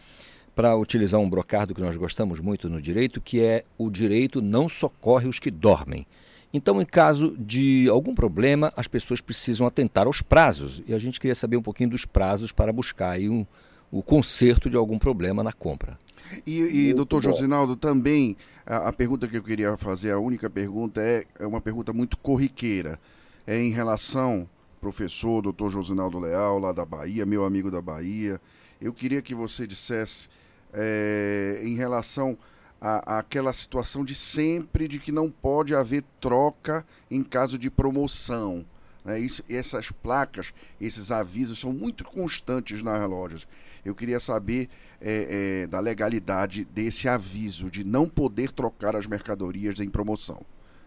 para utilizar um brocardo que nós gostamos muito no direito, que é o direito não socorre os que dormem. Então, em caso de algum problema, as pessoas precisam atentar aos prazos. E a gente queria saber um pouquinho dos prazos para buscar aí um, o conserto de algum problema na compra.
E, e doutor Josinaldo, também a, a, pergunta que eu queria fazer, a única pergunta é, é uma pergunta muito corriqueira. É em relação, professor, doutor Josinaldo Leal, lá da Bahia, meu amigo da Bahia, eu queria que você dissesse é, em relação a, aquela situação de sempre de que não pode haver troca em caso de promoção. Né? Isso, essas placas, esses avisos são muito constantes nas lojas. Eu queria saber é, é, da legalidade desse aviso de não poder trocar as mercadorias em promoção.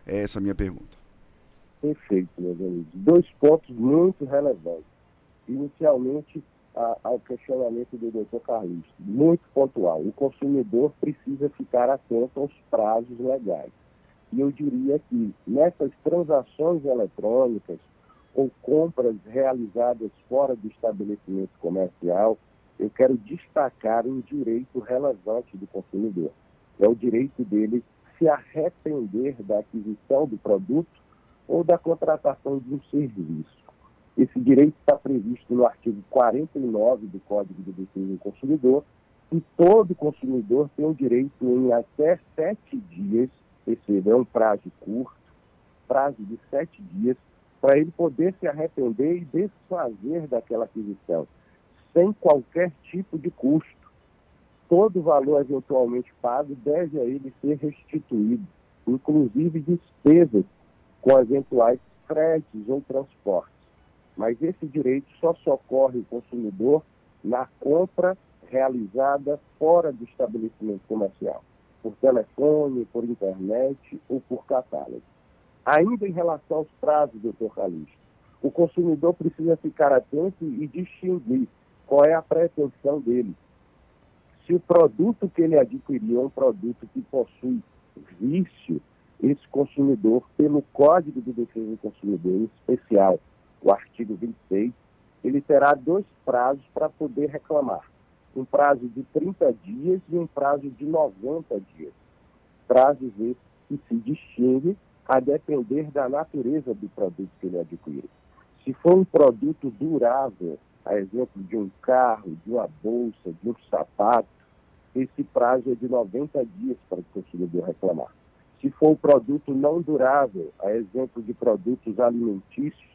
É essa a minha pergunta.
Perfeito, meus amigos. Dois pontos muito relevantes. Inicialmente, a, ao questionamento do doutor Carlos, muito pontual. O consumidor precisa ficar atento aos prazos legais. E eu diria que nessas transações eletrônicas ou compras realizadas fora do estabelecimento comercial, eu quero destacar um direito relevante do consumidor. É o direito dele se arrepender da aquisição do produto ou da contratação de um serviço. Esse direito está previsto no artigo 49 do Código de Defesa do Consumidor e todo consumidor tem o direito em até sete dias, perceba, é um prazo curto, prazo de sete dias, para ele poder se arrepender e desfazer daquela aquisição, sem qualquer tipo de custo. Todo valor eventualmente pago deve a ele ser restituído, inclusive despesas com eventuais fretes ou transportes. Mas esse direito só socorre o consumidor na compra realizada fora do estabelecimento comercial, por telefone, por internet ou por catálogo. Ainda em relação aos prazos, doutor Calixto, o consumidor precisa ficar atento e distinguir qual é a pretensão dele. Se o produto que ele adquiriu é um produto que possui vício, esse consumidor, pelo Código de Defesa do Consumidor, em especial o artigo 26, ele terá dois prazos para poder reclamar. Um prazo de 30 dias e um prazo de 90 dias. Prazos esses que se distinguem a depender da natureza do produto que ele adquire. Se for um produto durável, a exemplo de um carro, de uma bolsa, de um sapato, esse prazo é de 90 dias para o consumidor reclamar. Se for um produto não durável, a exemplo de produtos alimentícios,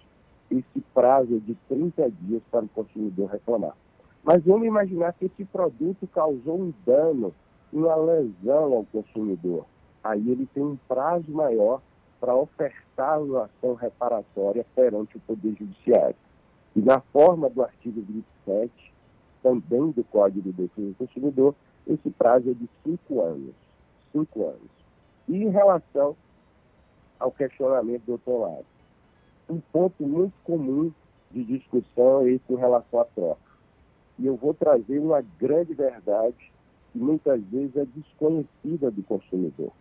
esse prazo de 30 dias para o consumidor reclamar. Mas vamos imaginar que esse produto causou um dano, uma lesão ao consumidor. Aí ele tem um prazo maior para ofertar uma ação reparatória perante o Poder Judiciário. E na forma do artigo 27, também do Código de Defesa do Consumidor, esse prazo é de cinco anos. Cinco anos. E em relação ao questionamento do outro lado, um ponto muito comum de discussão é em relação à troca. E eu vou trazer uma grande verdade que muitas vezes é desconhecida do consumidor.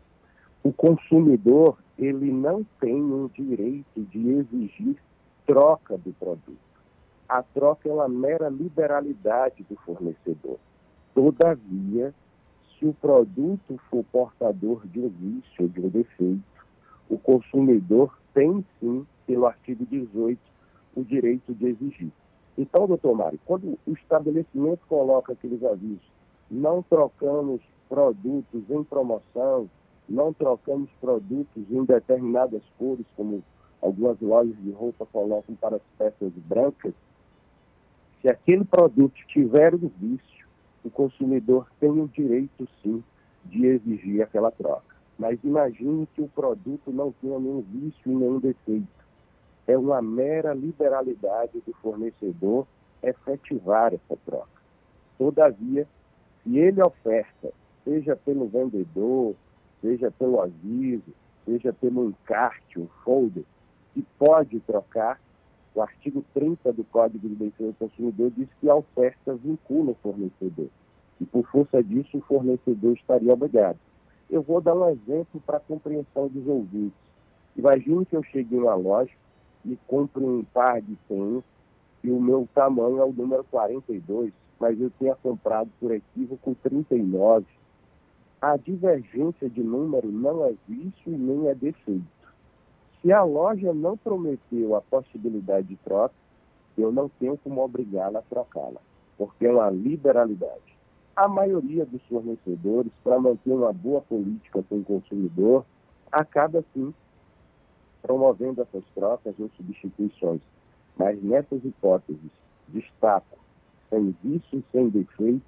O consumidor, ele não tem o direito de exigir troca do produto. A troca é uma mera liberalidade do fornecedor. Todavia, se o produto for portador de um vício ou de um defeito, o consumidor tem sim, pelo artigo 18, o direito de exigir. Então, doutor Mário, quando o estabelecimento coloca aqueles avisos, não trocamos produtos em promoção, não trocamos produtos em determinadas cores, como algumas lojas de roupa colocam para as peças brancas, se aquele produto tiver um vício, o consumidor tem o direito, sim, de exigir aquela troca. Mas imagine que o produto não tenha nenhum vício e nenhum defeito. É uma mera liberalidade do fornecedor efetivar essa troca. Todavia, se ele oferta, seja pelo vendedor, seja pelo aviso, seja pelo encarte, um folder, que pode trocar, o artigo 30 do Código de Defesa do Consumidor diz que a oferta vincula o fornecedor. E por força disso, o fornecedor estaria obrigado. Eu vou dar um exemplo para a compreensão dos ouvintes. Imagine que eu chegue em uma loja e compro um par de tênis e o meu tamanho é o número 42, mas eu tenha comprado por equívoco 39. A divergência de número não é vício e nem é defeito. Se a loja não prometeu a possibilidade de troca, eu não tenho como obrigá-la a trocá-la, porque é uma liberalidade a maioria dos fornecedores, para manter uma boa política com o consumidor, acaba sim promovendo essas trocas ou substituições. Mas nessas hipóteses, destaco, sem vício e sem defeito,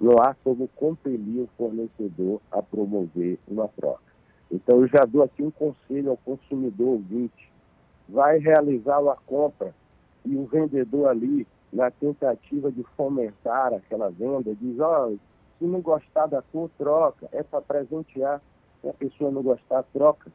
não há como compelir o fornecedor a promover uma troca. Então, eu já dou aqui um conselho ao consumidor ouvinte. Vai realizar uma compra e o vendedor ali na tentativa de fomentar aquela venda, diz, ó, se não gostar da cor, troca, é para presentear. Se a pessoa não gostar, troca.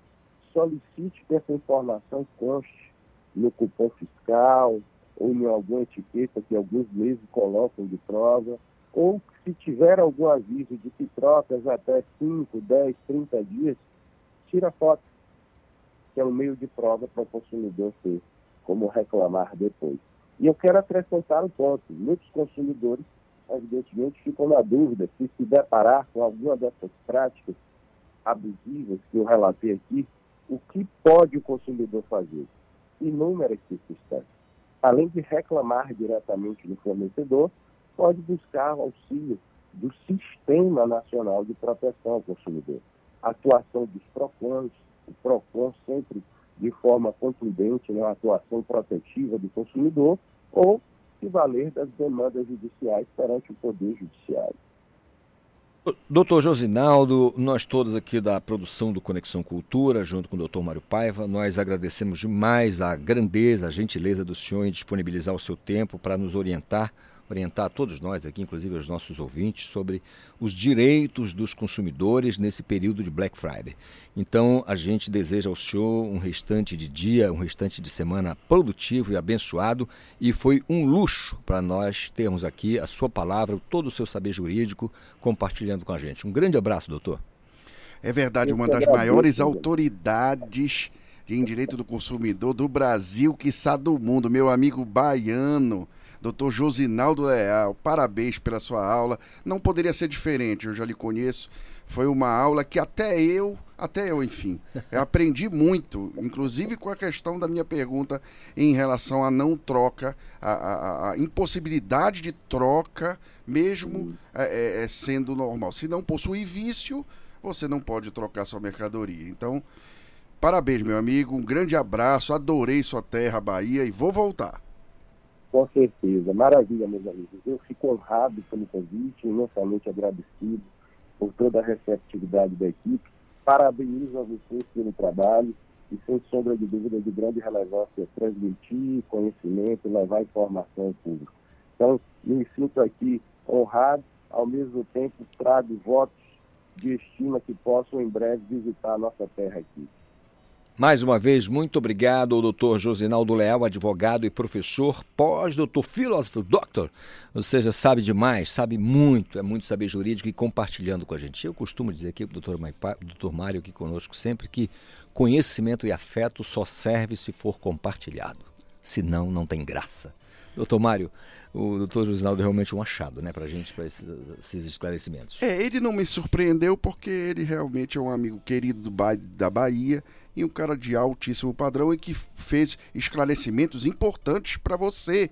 Solicite que essa informação conste no cupom fiscal ou em alguma etiqueta que alguns meses colocam de prova, ou se tiver algum aviso de que trocas até 5, 10, 30 dias, tira foto, que é um meio de prova para o consumidor ter como reclamar depois. E eu quero acrescentar um ponto. Muitos consumidores, evidentemente, ficam na dúvida se se deparar com alguma dessas práticas abusivas que eu relatei aqui, o que pode o consumidor fazer? Inúmeras circunstâncias. Além de reclamar diretamente do fornecedor, pode buscar auxílio do Sistema Nacional de Proteção ao Consumidor. A atuação dos PROCONs, o PROCON sempre de forma contundente na atuação protetiva do consumidor ou se valer das demandas judiciais perante o Poder Judiciário.
Doutor Josinaldo, nós todos aqui da produção do Conexão Cultura, junto com o doutor Mário Paiva, nós agradecemos demais a grandeza, a gentileza do senhor em disponibilizar o seu tempo para nos orientar orientar a todos nós aqui, inclusive os nossos ouvintes, sobre os direitos dos consumidores nesse período de Black Friday. Então, a gente deseja ao senhor um restante de dia, um restante de semana produtivo e abençoado, e foi um luxo para nós termos aqui a sua palavra, todo o seu saber jurídico compartilhando com a gente. Um grande abraço, doutor.
É verdade, uma das maiores autoridades em direito do consumidor do Brasil, quiçá do mundo, meu amigo baiano. Doutor Josinaldo Leal, parabéns pela sua aula. Não poderia ser diferente, eu já lhe conheço. Foi uma aula que até eu, até eu, enfim, eu aprendi muito, inclusive com a questão da minha pergunta em relação à não troca, a impossibilidade de troca, mesmo é, é, sendo normal. Se não possui vício, você não pode trocar sua mercadoria. Então, parabéns, meu amigo, um grande abraço, adorei sua terra, Bahia, e vou voltar.
Com certeza. Maravilha, meus amigos. Eu fico honrado pelo convite, imensamente agradecido por toda a receptividade da equipe. Parabenizo a vocês pelo trabalho e, sem sombra de dúvida, de grande relevância transmitir conhecimento, levar informação ao público. Então, me sinto aqui honrado, ao mesmo tempo trago votos de estima que possam em breve visitar a nossa terra aqui.
Mais uma vez, muito obrigado ao doutor Josinaldo Leal, advogado e professor, pós-doutor, philosopher doctor, ou seja, sabe demais, sabe muito, é muito saber jurídico e compartilhando com a gente. Eu costumo dizer aqui, o doutor, doutor Mário aqui conosco sempre, que conhecimento e afeto só serve se for compartilhado, senão não tem graça. Doutor Mário, o doutor Josinaldo é realmente um achado, né, pra gente, para esses, esses, esclarecimentos.
É, ele não me surpreendeu porque ele realmente é um amigo querido do ba da Bahia e um cara de altíssimo padrão e que fez esclarecimentos importantes para você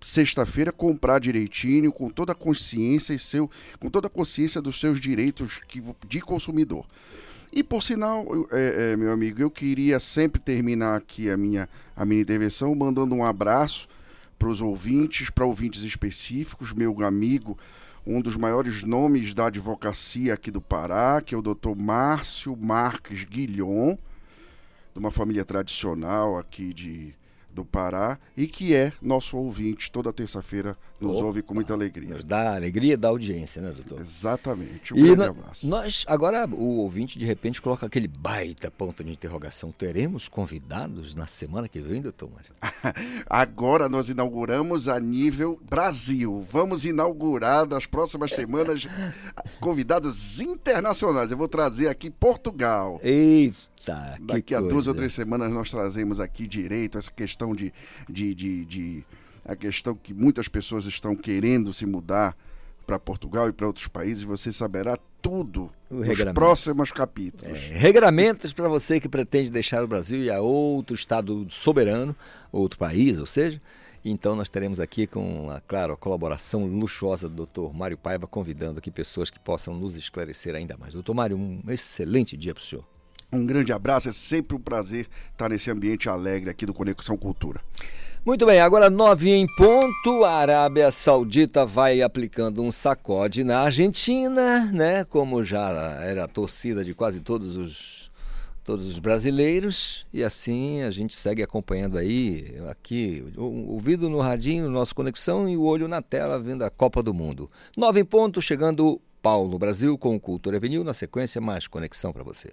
sexta-feira comprar direitinho, com toda a consciência e seu, com toda a consciência dos seus direitos de consumidor. E por sinal, é, é, meu amigo, eu queria sempre terminar aqui a minha, a minha intervenção mandando um abraço para os ouvintes, para ouvintes específicos, meu amigo, um dos maiores nomes da advocacia aqui do Pará, que é o doutor Márcio Marques Guilhom, de uma família tradicional aqui de, do Pará e que é nosso ouvinte toda terça-feira, nos Opa, ouve com muita alegria.
Nos dá alegria da audiência, né, doutor?
Exatamente. Um
e
grande abraço.
Nós, agora, o ouvinte de repente coloca aquele baita ponto de interrogação. Teremos convidados na semana que vem, doutor Mário?
agora nós inauguramos a nível Brasil. Vamos inaugurar nas próximas semanas convidados internacionais. Eu vou trazer aqui Portugal.
Eita!
Daqui a duas ou três semanas nós trazemos aqui direito essa questão de, de, de, de a questão que muitas pessoas estão querendo se mudar para Portugal e para outros países. Você saberá tudo nos próximos capítulos.
É, regramentos para você que pretende deixar o Brasil e a outro estado soberano, outro país, ou seja. Então nós teremos aqui com, a, claro, a colaboração luxuosa do Dr. Mário Paiva, convidando aqui pessoas que possam nos esclarecer ainda mais. Doutor Mário, um excelente dia para o senhor.
Um grande abraço, é sempre um prazer estar nesse ambiente alegre aqui do Conexão Cultura.
Muito bem, agora nove em ponto, a Arábia Saudita vai aplicando um sacode na Argentina, né? Como já era a torcida de quase todos os todos os brasileiros e assim a gente segue acompanhando aí aqui ouvido no radinho, no nosso conexão e o olho na tela vendo a Copa do Mundo. Nove em ponto, chegando Paulo Brasil com Cultura Avenil na sequência mais conexão para você.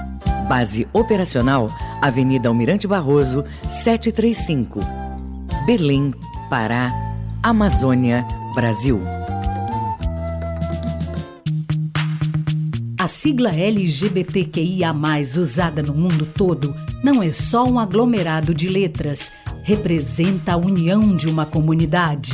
Base operacional Avenida Almirante Barroso, 735. Belém, Pará, Amazônia, Brasil.
A sigla LGBTQIA, usada no mundo todo, não é só um aglomerado de letras, representa a união de uma comunidade.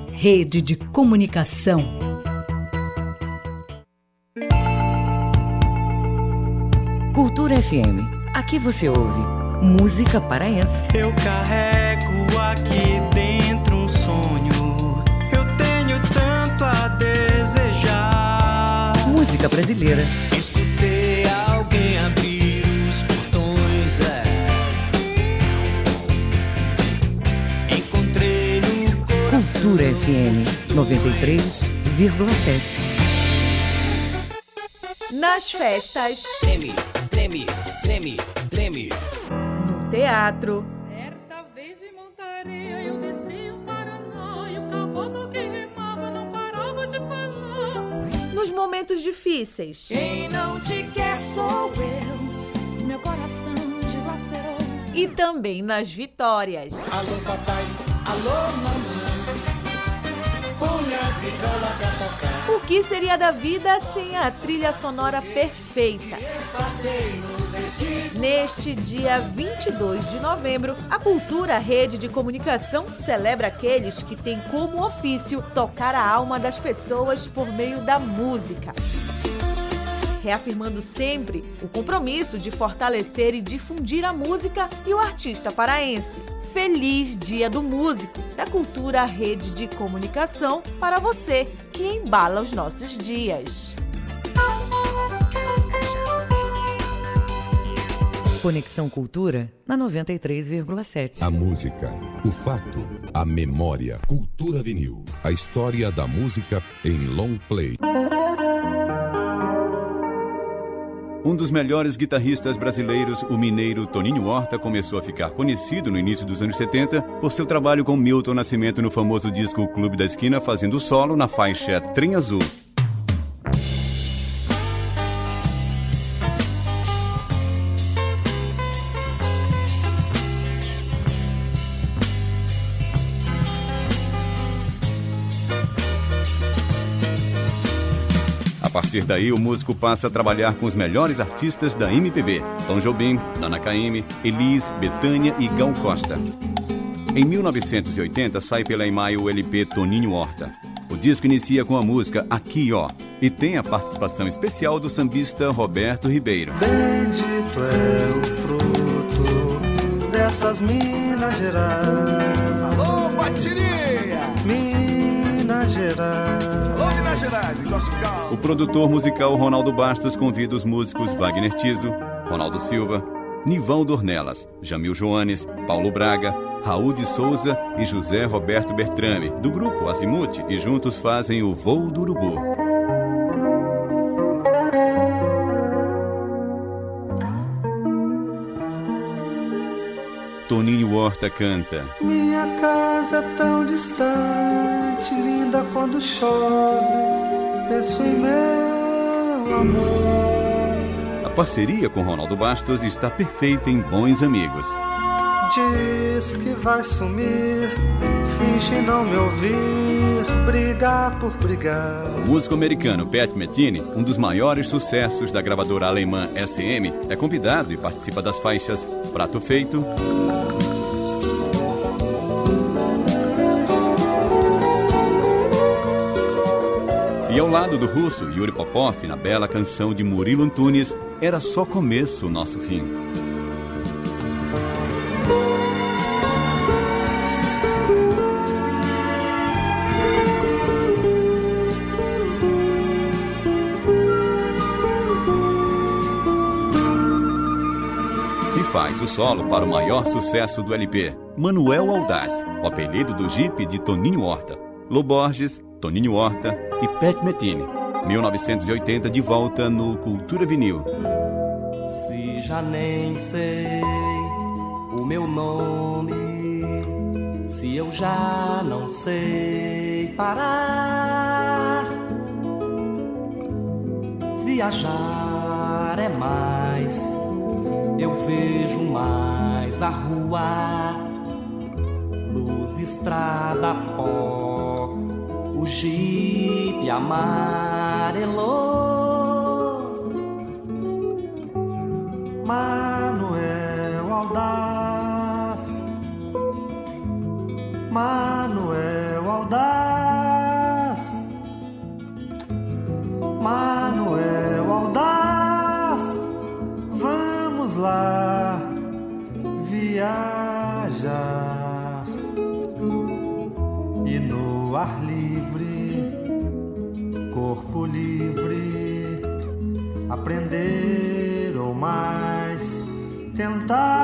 rede de comunicação.
Cultura FM. Aqui você ouve música paraense.
Eu carrego aqui dentro um sonho. Eu tenho tanto a desejar.
Música brasileira. Cultura FM 93,7.
Nas festas,
Treme, treme, treme, treme.
no teatro,
Certa vez de montaria eu desci um Paraná e o caboclo que rimava não parava de falar.
nos momentos difíceis.
Quem não te quer sou eu, meu coração dilacerou.
E também nas vitórias.
Alô papai, alô mamãe,
O que seria da vida sem a trilha sonora perfeita? Neste dia 22 de novembro, a Cultura Rede de Comunicação celebra aqueles que têm como ofício tocar a alma das pessoas por meio da música. Reafirmando sempre o compromisso de fortalecer e difundir a música e o artista paraense. Feliz Dia do Músico, da Cultura Rede de Comunicação, para você que embala os nossos dias.
Conexão Cultura na 93,7.
A música, o fato, a memória. Cultura vinil. A história da música em long play.
Um dos melhores guitarristas brasileiros, o mineiro Toninho Horta, começou a ficar conhecido no início dos anos 70 por seu trabalho com Milton Nascimento no famoso disco Clube da Esquina, fazendo solo na faixa Trem Azul. Partir daí, o músico passa a trabalhar com os melhores artistas da MPB: Tom Jobim, Nana Caymmi, Elis, Betânia e Gal Costa. Em 1980 sai pela EMAI o LP Toninho Horta. O disco inicia com a música Aqui Ó e tem a participação especial do sambista Roberto Ribeiro.
Bendito é o fruto dessas Minas Gerais.
Alô, Batiria!
Minas Gerais.
O produtor musical Ronaldo Bastos convida os músicos Wagner Tiso, Ronaldo Silva, Nivaldo Ornelas, Jamil Joanes, Paulo Braga, Raul de Souza e José Roberto Bertrame, do grupo Azimuth, e juntos fazem o Voo do Urubu. Toninho Horta canta.
Minha casa é tão distante, linda quando chove. Penso em meu amor.
A parceria com Ronaldo Bastos está perfeita em Bons Amigos.
Diz que vai sumir, não me ouvir, brigar por brigar.
O músico americano Pat Metheny, um dos maiores sucessos da gravadora alemã SM, é convidado e participa das faixas Prato Feito, E ao lado do russo Yuri Popov, na bela canção de Murilo Antunes, era só começo o nosso fim. Solo para o maior sucesso do LP, Manuel Aldaz, o apelido do Jeep de Toninho Horta. Loborges, Toninho Horta e Pat Metheny. 1980 de volta no Cultura Vinil.
Se já nem sei o meu nome, se eu já não sei parar, viajar é mais eu vejo mais a rua, luz, estrada, pó, o jipe amarelou. Manuel Aldaz, Manuel lá viajar e no ar livre, corpo livre, aprender ou mais tentar.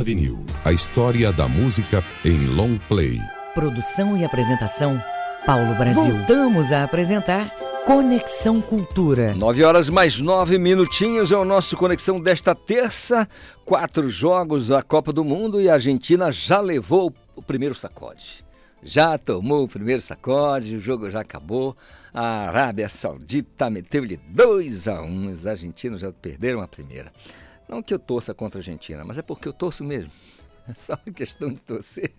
Cultura vinil. A história da música em long play.
Produção e apresentação, Paulo Brasil. Voltamos a apresentar Conexão Cultura.
Nove horas mais nove minutinhos é o nosso Conexão desta terça. Quatro jogos da Copa do Mundo e a Argentina já levou o primeiro sacode. Já tomou o primeiro sacode, o jogo já acabou. A Arábia Saudita meteu-lhe 2 a 1 um. Os argentinos já perderam a primeira. Não que eu torça contra a Argentina, mas é porque eu torço mesmo. Só uma questão de torcer.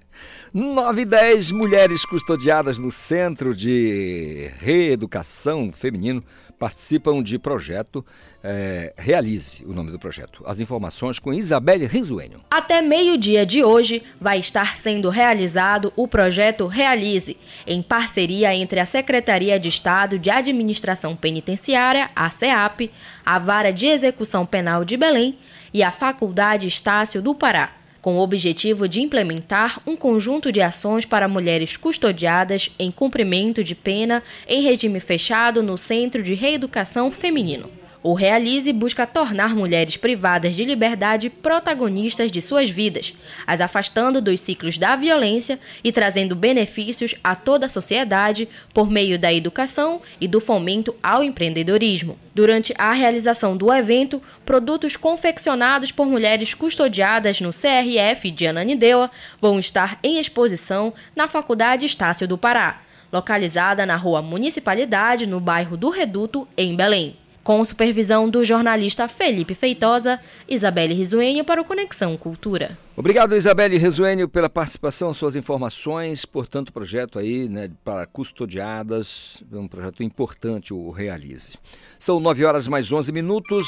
9 e 10 mulheres custodiadas no Centro de Reeducação Feminino participam de projeto é, Realize, o nome do projeto. As informações com Isabelle Rizuenho.
Até meio-dia de hoje vai estar sendo realizado o projeto Realize, em parceria entre a Secretaria de Estado de Administração Penitenciária, a CEAP, a Vara de Execução Penal de Belém e a Faculdade Estácio do Pará. Com o objetivo de implementar um conjunto de ações para mulheres custodiadas em cumprimento de pena em regime fechado no Centro de Reeducação Feminino. O Realize busca tornar mulheres privadas de liberdade protagonistas de suas vidas, as afastando dos ciclos da violência e trazendo benefícios a toda a sociedade por meio da educação e do fomento ao empreendedorismo. Durante a realização do evento, produtos confeccionados por mulheres custodiadas no CRF de Ananindeua vão estar em exposição na Faculdade Estácio do Pará, localizada na Rua Municipalidade, no bairro do Reduto, em Belém com supervisão do jornalista Felipe Feitosa, Isabelle Risuenho para o Conexão Cultura.
Obrigado, Isabelle Resuênio, pela participação, suas informações. Portanto, projeto aí né, para custodiadas, um projeto importante, o Realize. São 9 horas mais 11 minutos.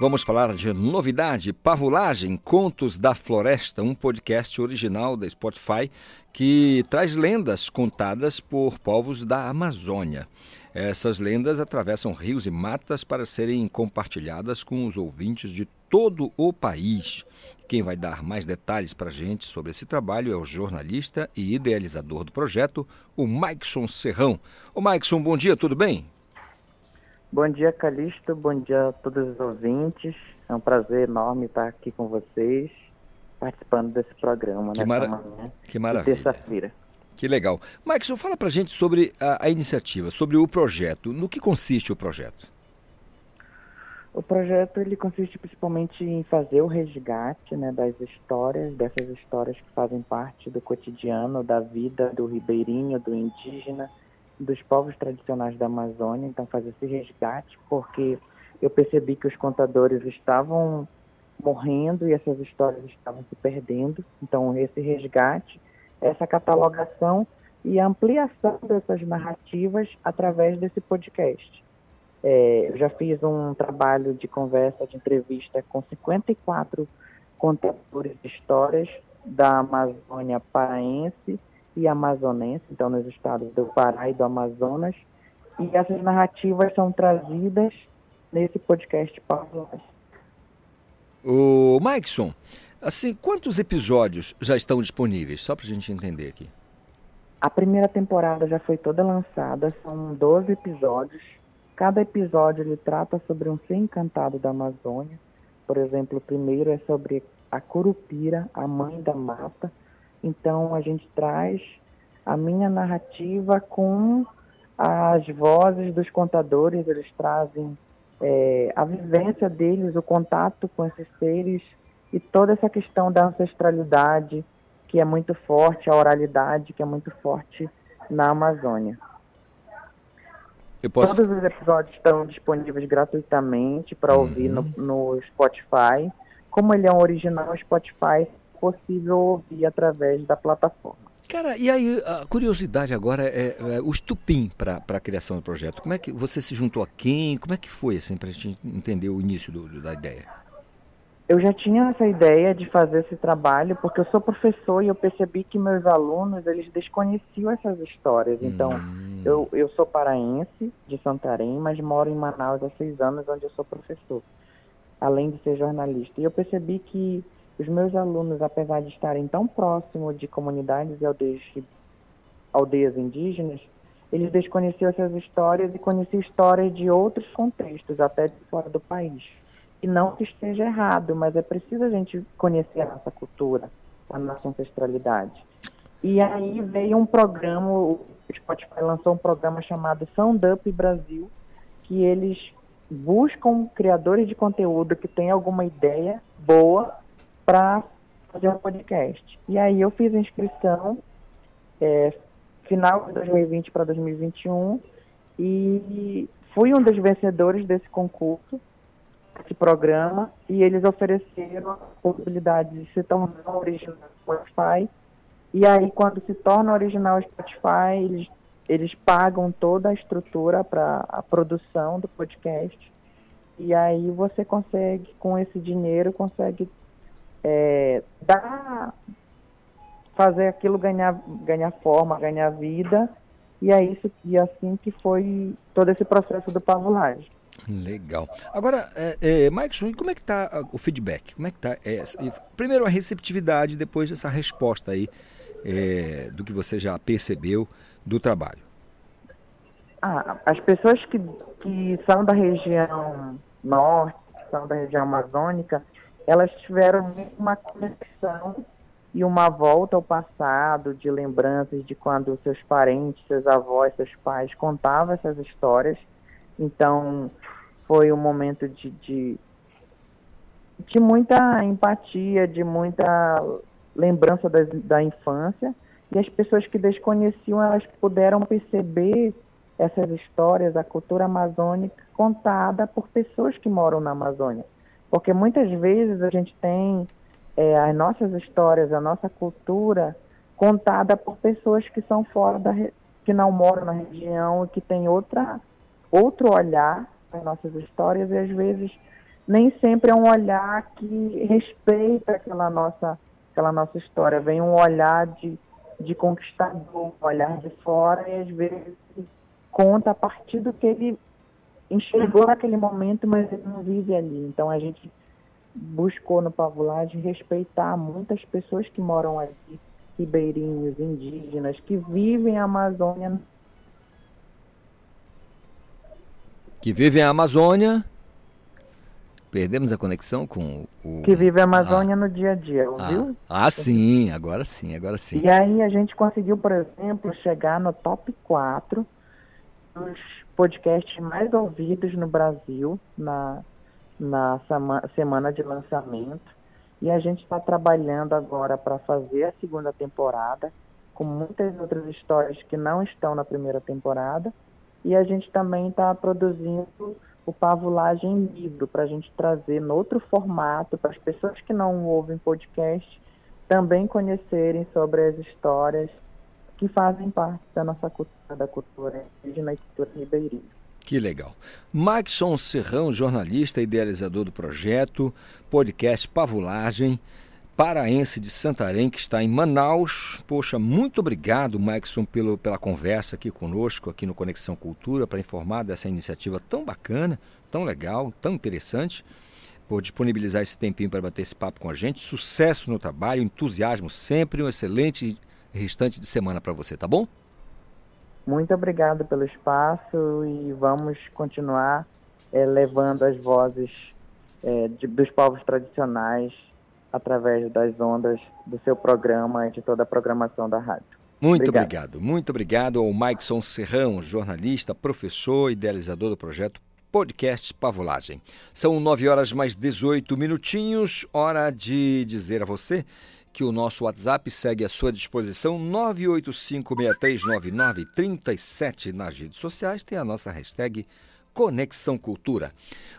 Vamos falar de novidade, Pavulagem, Contos da Floresta, um podcast original da Spotify que traz lendas contadas por povos da Amazônia. Essas lendas atravessam rios e matas para serem compartilhadas com os ouvintes de todo o país. Quem vai dar mais detalhes para a gente sobre esse trabalho é o jornalista e idealizador do projeto, o Maikson Serrão. Ô Maikson, bom dia, tudo bem?
Bom dia, Calixto. Bom dia a todos os ouvintes. É um prazer enorme estar aqui com vocês, participando desse programa.
Que, mara...
manhã
que maravilha.
Terça-feira.
Que legal. Max, fala pra gente sobre a, a, iniciativa, sobre o projeto. No que consiste o projeto?
O projeto ele consiste principalmente em fazer o resgate né, das histórias, dessas histórias que fazem parte do cotidiano, da vida do ribeirinho, do indígena, dos povos tradicionais da Amazônia. Então, fazer esse resgate, porque eu percebi que os contadores estavam morrendo e essas histórias estavam se perdendo. Então, esse resgate essa catalogação e ampliação dessas narrativas através desse podcast. É, eu já fiz um trabalho de conversa, de entrevista com 54 contadores de histórias da Amazônia paraense e amazonense, então nos estados do Pará e do Amazonas, e essas narrativas são trazidas nesse podcast Pavlov.
O Maikson, Assim, quantos episódios já estão disponíveis? Só para a gente entender aqui.
A primeira temporada já foi toda lançada, são 12 episódios. Cada episódio ele trata sobre um ser encantado da Amazônia. Por exemplo, o primeiro é sobre a Curupira, a mãe da mata. Então a gente traz a minha narrativa com as vozes dos contadores, eles trazem é, a vivência deles, o contato com esses seres e toda essa questão da ancestralidade que é muito forte, a oralidade que é muito forte na Amazônia.
Posso...
Todos os episódios estão disponíveis gratuitamente para uhum. ouvir no, no, Spotify. Como ele é um original Spotify, é possível ouvir através da plataforma.
Cara, e aí a curiosidade agora é, é o estupim para a criação do projeto. Como é que você se juntou a quem? Como é que foi assim para a gente entender o início do, da ideia?
Eu já tinha essa ideia de fazer esse trabalho porque eu sou professor e eu percebi que meus alunos eles desconheciam essas histórias. Então, hum. eu, eu sou paraense de Santarém, mas moro em Manaus há seis anos, onde eu sou professor, além de ser jornalista. E eu percebi que os meus alunos, apesar de estarem tão próximos de comunidades e aldeias, aldeias indígenas, eles desconheciam essas histórias e conheciam histórias de outros contextos, até de fora do país. E não que esteja errado, mas é preciso a gente conhecer a nossa cultura, a nossa ancestralidade. E aí veio um programa, o Spotify lançou um programa chamado Sound Up Brasil, que eles buscam criadores de conteúdo que têm alguma ideia boa para fazer um podcast. E aí eu fiz a inscrição é, final de 2020 para 2021 e fui um dos vencedores desse concurso esse programa e eles ofereceram a possibilidade de se tornar original Spotify. E aí, quando se torna original Spotify, eles, eles pagam toda a estrutura para a produção do podcast. E aí você consegue, com esse dinheiro, consegue é, dar, fazer aquilo ganhar, ganhar forma, ganhar vida. E é isso e assim que foi todo esse processo do pavulagem.
Legal. Agora, é, é, Mike, como é que está o feedback? Como é que tá? É, primeiro a receptividade, depois essa resposta aí é, do que você já percebeu do trabalho.
Ah, as pessoas que, que são da região norte, que são da região amazônica, elas tiveram uma conexão e uma volta ao passado de lembranças de quando seus parentes, seus avós, seus pais contavam essas histórias. Então, foi um momento de, de, de muita empatia, de muita lembrança da, da infância. E as pessoas que desconheciam, elas puderam perceber essas histórias, a cultura amazônica contada por pessoas que moram na Amazônia. Porque muitas vezes a gente tem é, as nossas histórias, a nossa cultura contada por pessoas que são fora da que não moram na região e que têm outra outro olhar as nossas histórias e às vezes nem sempre é um olhar que respeita aquela nossa aquela nossa história. Vem um olhar de, de conquistador um olhar de fora e às vezes conta a partir do que ele enxergou naquele momento mas ele não vive ali. Então a gente buscou no Pavulagem respeitar muitas pessoas que moram ali ribeirinhos indígenas que vivem a Amazônia
que vivem a Amazônia. Perdemos a conexão com o.
Que vive a Amazônia ah. no dia a dia, ouviu?
Ah. ah, sim, agora sim, agora sim.
E aí a gente conseguiu, por exemplo, chegar no top 4 dos podcasts mais ouvidos no Brasil na, na semana de lançamento. E a gente está trabalhando agora para fazer a segunda temporada, com muitas outras histórias que não estão na primeira temporada e a gente também está produzindo o Pavulagem livro para a gente trazer no outro formato para as pessoas que não ouvem podcast também conhecerem sobre as histórias que fazem parte da nossa cultura, da cultura indígena e cultura ribeirinha.
Que legal. Maxson Serrão, jornalista e idealizador do projeto, podcast Pavulagem paraense de Santarém, que está em Manaus. Poxa, muito obrigado, Maxon, pelo, pela conversa aqui conosco, aqui no Conexão Cultura, para informar dessa iniciativa tão bacana, tão legal, tão interessante, por disponibilizar esse tempinho para bater esse papo com a gente. Sucesso no trabalho, entusiasmo sempre, um excelente restante de semana para você, tá bom?
Muito obrigado pelo espaço e vamos continuar é, levando as vozes é, de, dos povos tradicionais através das ondas do seu programa e de toda a programação da rádio.
Muito obrigado, obrigado muito obrigado ao Maikson Serrão, jornalista, professor, idealizador do projeto Podcast Pavulagem. São 9 horas mais 18 minutinhos, hora de dizer a você que o nosso WhatsApp segue à sua disposição 985639937 nas redes sociais, tem a nossa hashtag Conexão Cultura.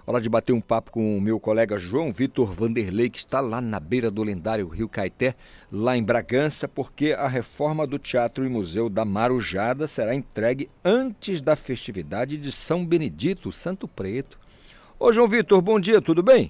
Hora de bater um papo com o meu colega João Vitor Vanderlei, que está lá na beira do lendário Rio Caeté, lá em Bragança, porque a reforma do Teatro e Museu da Marujada será entregue antes da festividade de São Benedito, Santo Preto. Ô João Vitor, bom dia, tudo bem?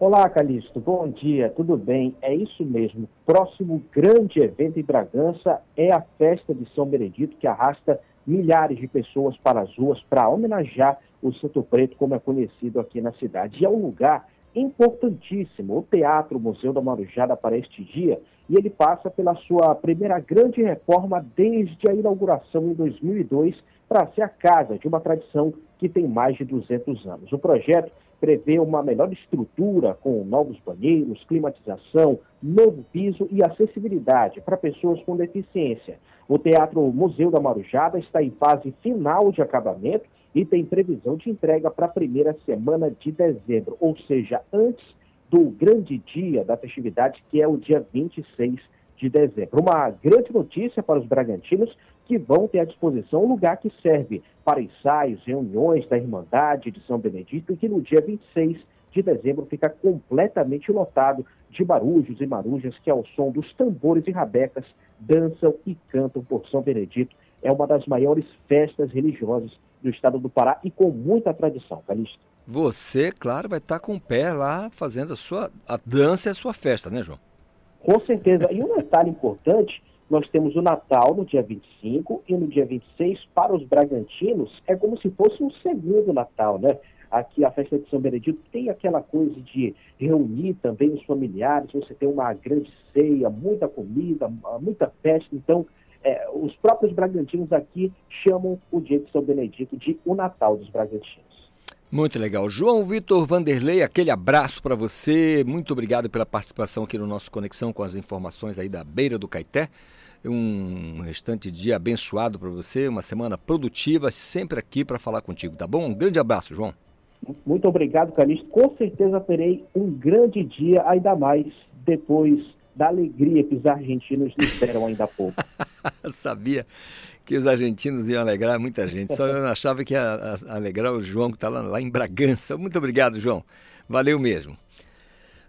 Olá, Calixto, bom dia, tudo bem? É isso mesmo. Próximo grande evento em Bragança é a festa de São Benedito, que arrasta milhares de pessoas para as ruas para homenagear o Santo Preto, como é conhecido aqui na cidade. E é um lugar importantíssimo, o Teatro Museu da Marujada para este dia, e ele passa pela sua primeira grande reforma desde a inauguração em 2002 para ser a casa de uma tradição que tem mais de 200 anos. O projeto prevê uma melhor estrutura com novos banheiros, climatização, novo piso e acessibilidade para pessoas com deficiência. O Teatro Museu da Marujada está em fase final de acabamento e tem previsão de entrega para a primeira semana de dezembro, ou seja, antes do grande dia da festividade, que é o dia 26 de dezembro. Uma grande notícia para os bragantinos que vão ter à disposição um lugar que serve para ensaios, reuniões da Irmandade de São Benedito e que no dia 26 de dezembro fica completamente lotado de marujos e marujas que, ao som dos tambores e rabecas, dançam e cantam por São Benedito. É uma das maiores festas religiosas do estado do Pará e com muita tradição, Calixto.
Você, claro, vai estar com o pé lá fazendo a sua a dança e a sua festa, né, João?
Com certeza. E um detalhe importante
nós temos o Natal no dia 25 e no dia 26, para os Bragantinos, é como se fosse um segundo Natal, né? Aqui a festa de São Benedito tem aquela coisa de reunir também os familiares, você tem uma grande ceia, muita comida, muita festa. Então, é, os próprios Bragantinos aqui chamam o dia de São Benedito de o Natal dos Bragantinos.
Muito legal. João Vitor Vanderlei, aquele abraço para você. Muito obrigado pela participação aqui no nosso Conexão com as informações aí da Beira do Caeté. Um restante dia abençoado para você, uma semana produtiva, sempre aqui para falar contigo, tá bom? Um grande abraço, João.
Muito obrigado, Calixto. Com certeza terei um grande dia, ainda mais depois da alegria que os argentinos nos deram ainda há pouco.
Sabia que os argentinos iam alegrar muita gente, só eu não achava que ia alegrar o João que está lá, lá em Bragança. Muito obrigado, João. Valeu mesmo.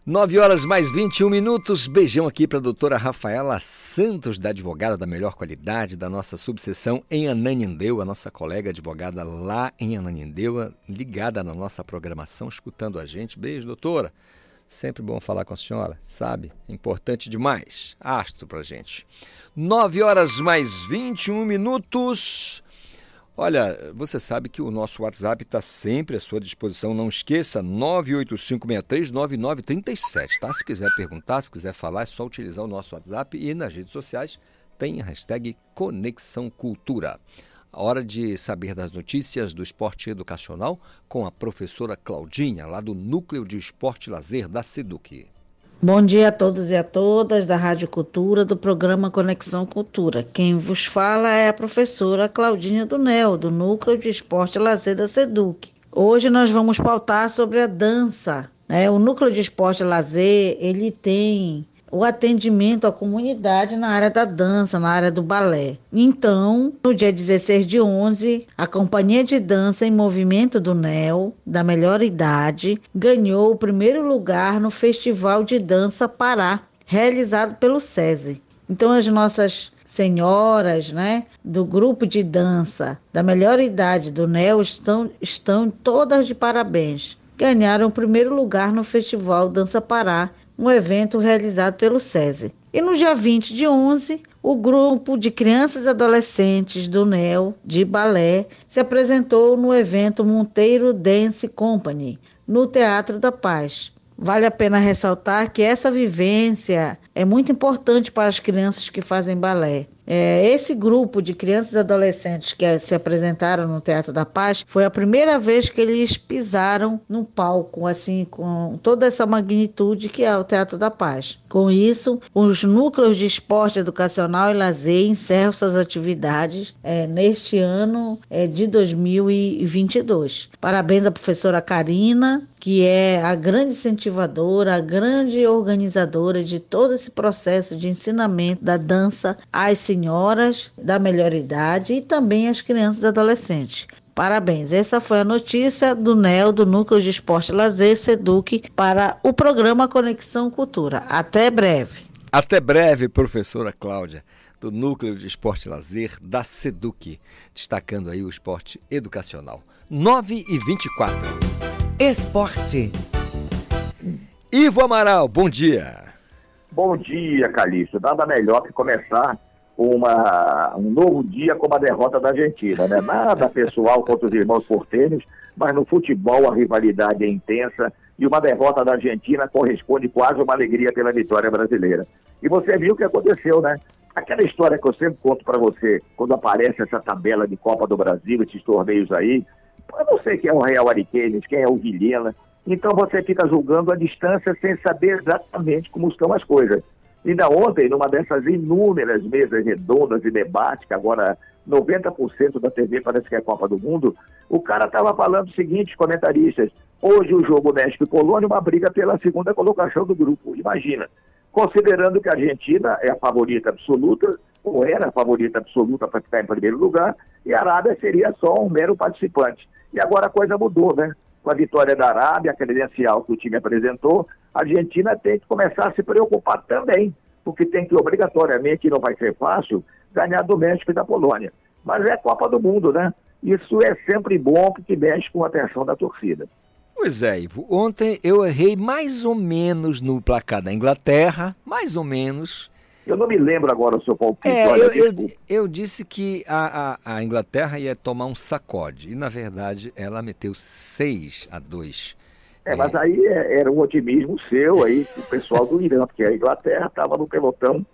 9 horas mais 21 minutos. Beijão aqui para a doutora Rafaela Santos, da advogada da melhor qualidade da nossa subseção em Ananindeua, nossa colega advogada lá em Ananindeua, ligada na nossa programação, escutando a gente. Beijo, doutora. Sempre bom falar com a senhora, sabe? Importante demais. Astro para gente. 9 horas mais 21 minutos. Olha, você sabe que o nosso WhatsApp está sempre à sua disposição. Não esqueça, 985639937, tá? Se quiser perguntar, se quiser falar, é só utilizar o nosso WhatsApp e nas redes sociais tem a hashtag Conexão Cultura. Hora de saber das notícias do esporte educacional com a professora Claudinha, lá do Núcleo de Esporte e Lazer da SEDUC.
Bom dia a todos e a todas da Rádio Cultura, do programa Conexão Cultura. Quem vos fala é a professora Claudinha do NEL, do Núcleo de Esporte Lazer da SEDUC. Hoje nós vamos pautar sobre a dança. Né? O Núcleo de Esporte Lazer, ele tem o atendimento à comunidade na área da dança, na área do balé. Então, no dia 16 de 11, a Companhia de Dança em Movimento do NEL, da melhor idade, ganhou o primeiro lugar no Festival de Dança Pará, realizado pelo SESI. Então, as nossas senhoras, né, do grupo de dança da melhor idade do NEL estão, estão todas de parabéns. Ganharam o primeiro lugar no Festival Dança Pará um evento realizado pelo SESI. E no dia 20 de 11, o grupo de crianças e adolescentes do NEL de balé se apresentou no evento Monteiro Dance Company, no Teatro da Paz. Vale a pena ressaltar que essa vivência é muito importante para as crianças que fazem balé. É, esse grupo de crianças e adolescentes que se apresentaram no Teatro da Paz foi a primeira vez que eles pisaram no palco, assim, com toda essa magnitude que é o Teatro da Paz. Com isso, os núcleos de esporte educacional e lazer encerram suas atividades é, neste ano é, de 2022. Parabéns à professora Karina, que é a grande incentivadora, a grande organizadora de todo esse processo de ensinamento da dança às senhoras da melhor idade e também às crianças e adolescentes. Parabéns. Essa foi a notícia do NEL, do Núcleo de Esporte Lazer, SEDUC, para o programa Conexão Cultura. Até breve.
Até breve, professora Cláudia, do Núcleo de Esporte Lazer da SEDUC, destacando aí o esporte educacional. 9 e 24.
Esporte.
Ivo Amaral, bom dia.
Bom dia, Calixto. Nada melhor que começar uma, um novo dia com a derrota da Argentina. Né? Nada pessoal contra os irmãos portenhos, mas no futebol a rivalidade é intensa e uma derrota da Argentina corresponde quase a uma alegria pela vitória brasileira. E você viu o que aconteceu, né? Aquela história que eu sempre conto para você, quando aparece essa tabela de Copa do Brasil, esses torneios aí, eu não sei quem é o Real Ariquemes, quem é o Vilhena, então você fica julgando a distância sem saber exatamente como estão as coisas. Ainda ontem, numa dessas inúmeras mesas redondas de debate, que agora 90% da TV parece que é Copa do Mundo, o cara estava falando o seguinte, comentaristas, hoje o jogo México e Polônia, uma briga pela segunda colocação do grupo. Imagina, considerando que a Argentina é a favorita absoluta, ou era a favorita absoluta para ficar em primeiro lugar, e a Arábia seria só um mero participante. E agora a coisa mudou, né? Com a vitória da Arábia, a credencial que o time apresentou, a Argentina tem que começar a se preocupar também, porque tem que obrigatoriamente, não vai ser fácil, ganhar do México e da Polônia. Mas é Copa do Mundo, né? Isso é sempre bom porque mexe com a atenção da torcida.
Pois é, Ivo. Ontem eu errei mais ou menos no placar da Inglaterra, mais ou menos.
Eu não me lembro agora o seu palpite.
É,
olha,
eu, eu, eu disse que a, a, a Inglaterra ia tomar um sacode. E, na verdade, ela meteu 6 a 2.
É, mas aí é- era um otimismo seu aí, do pessoal do Irã, porque a Inglaterra estava no pelotão,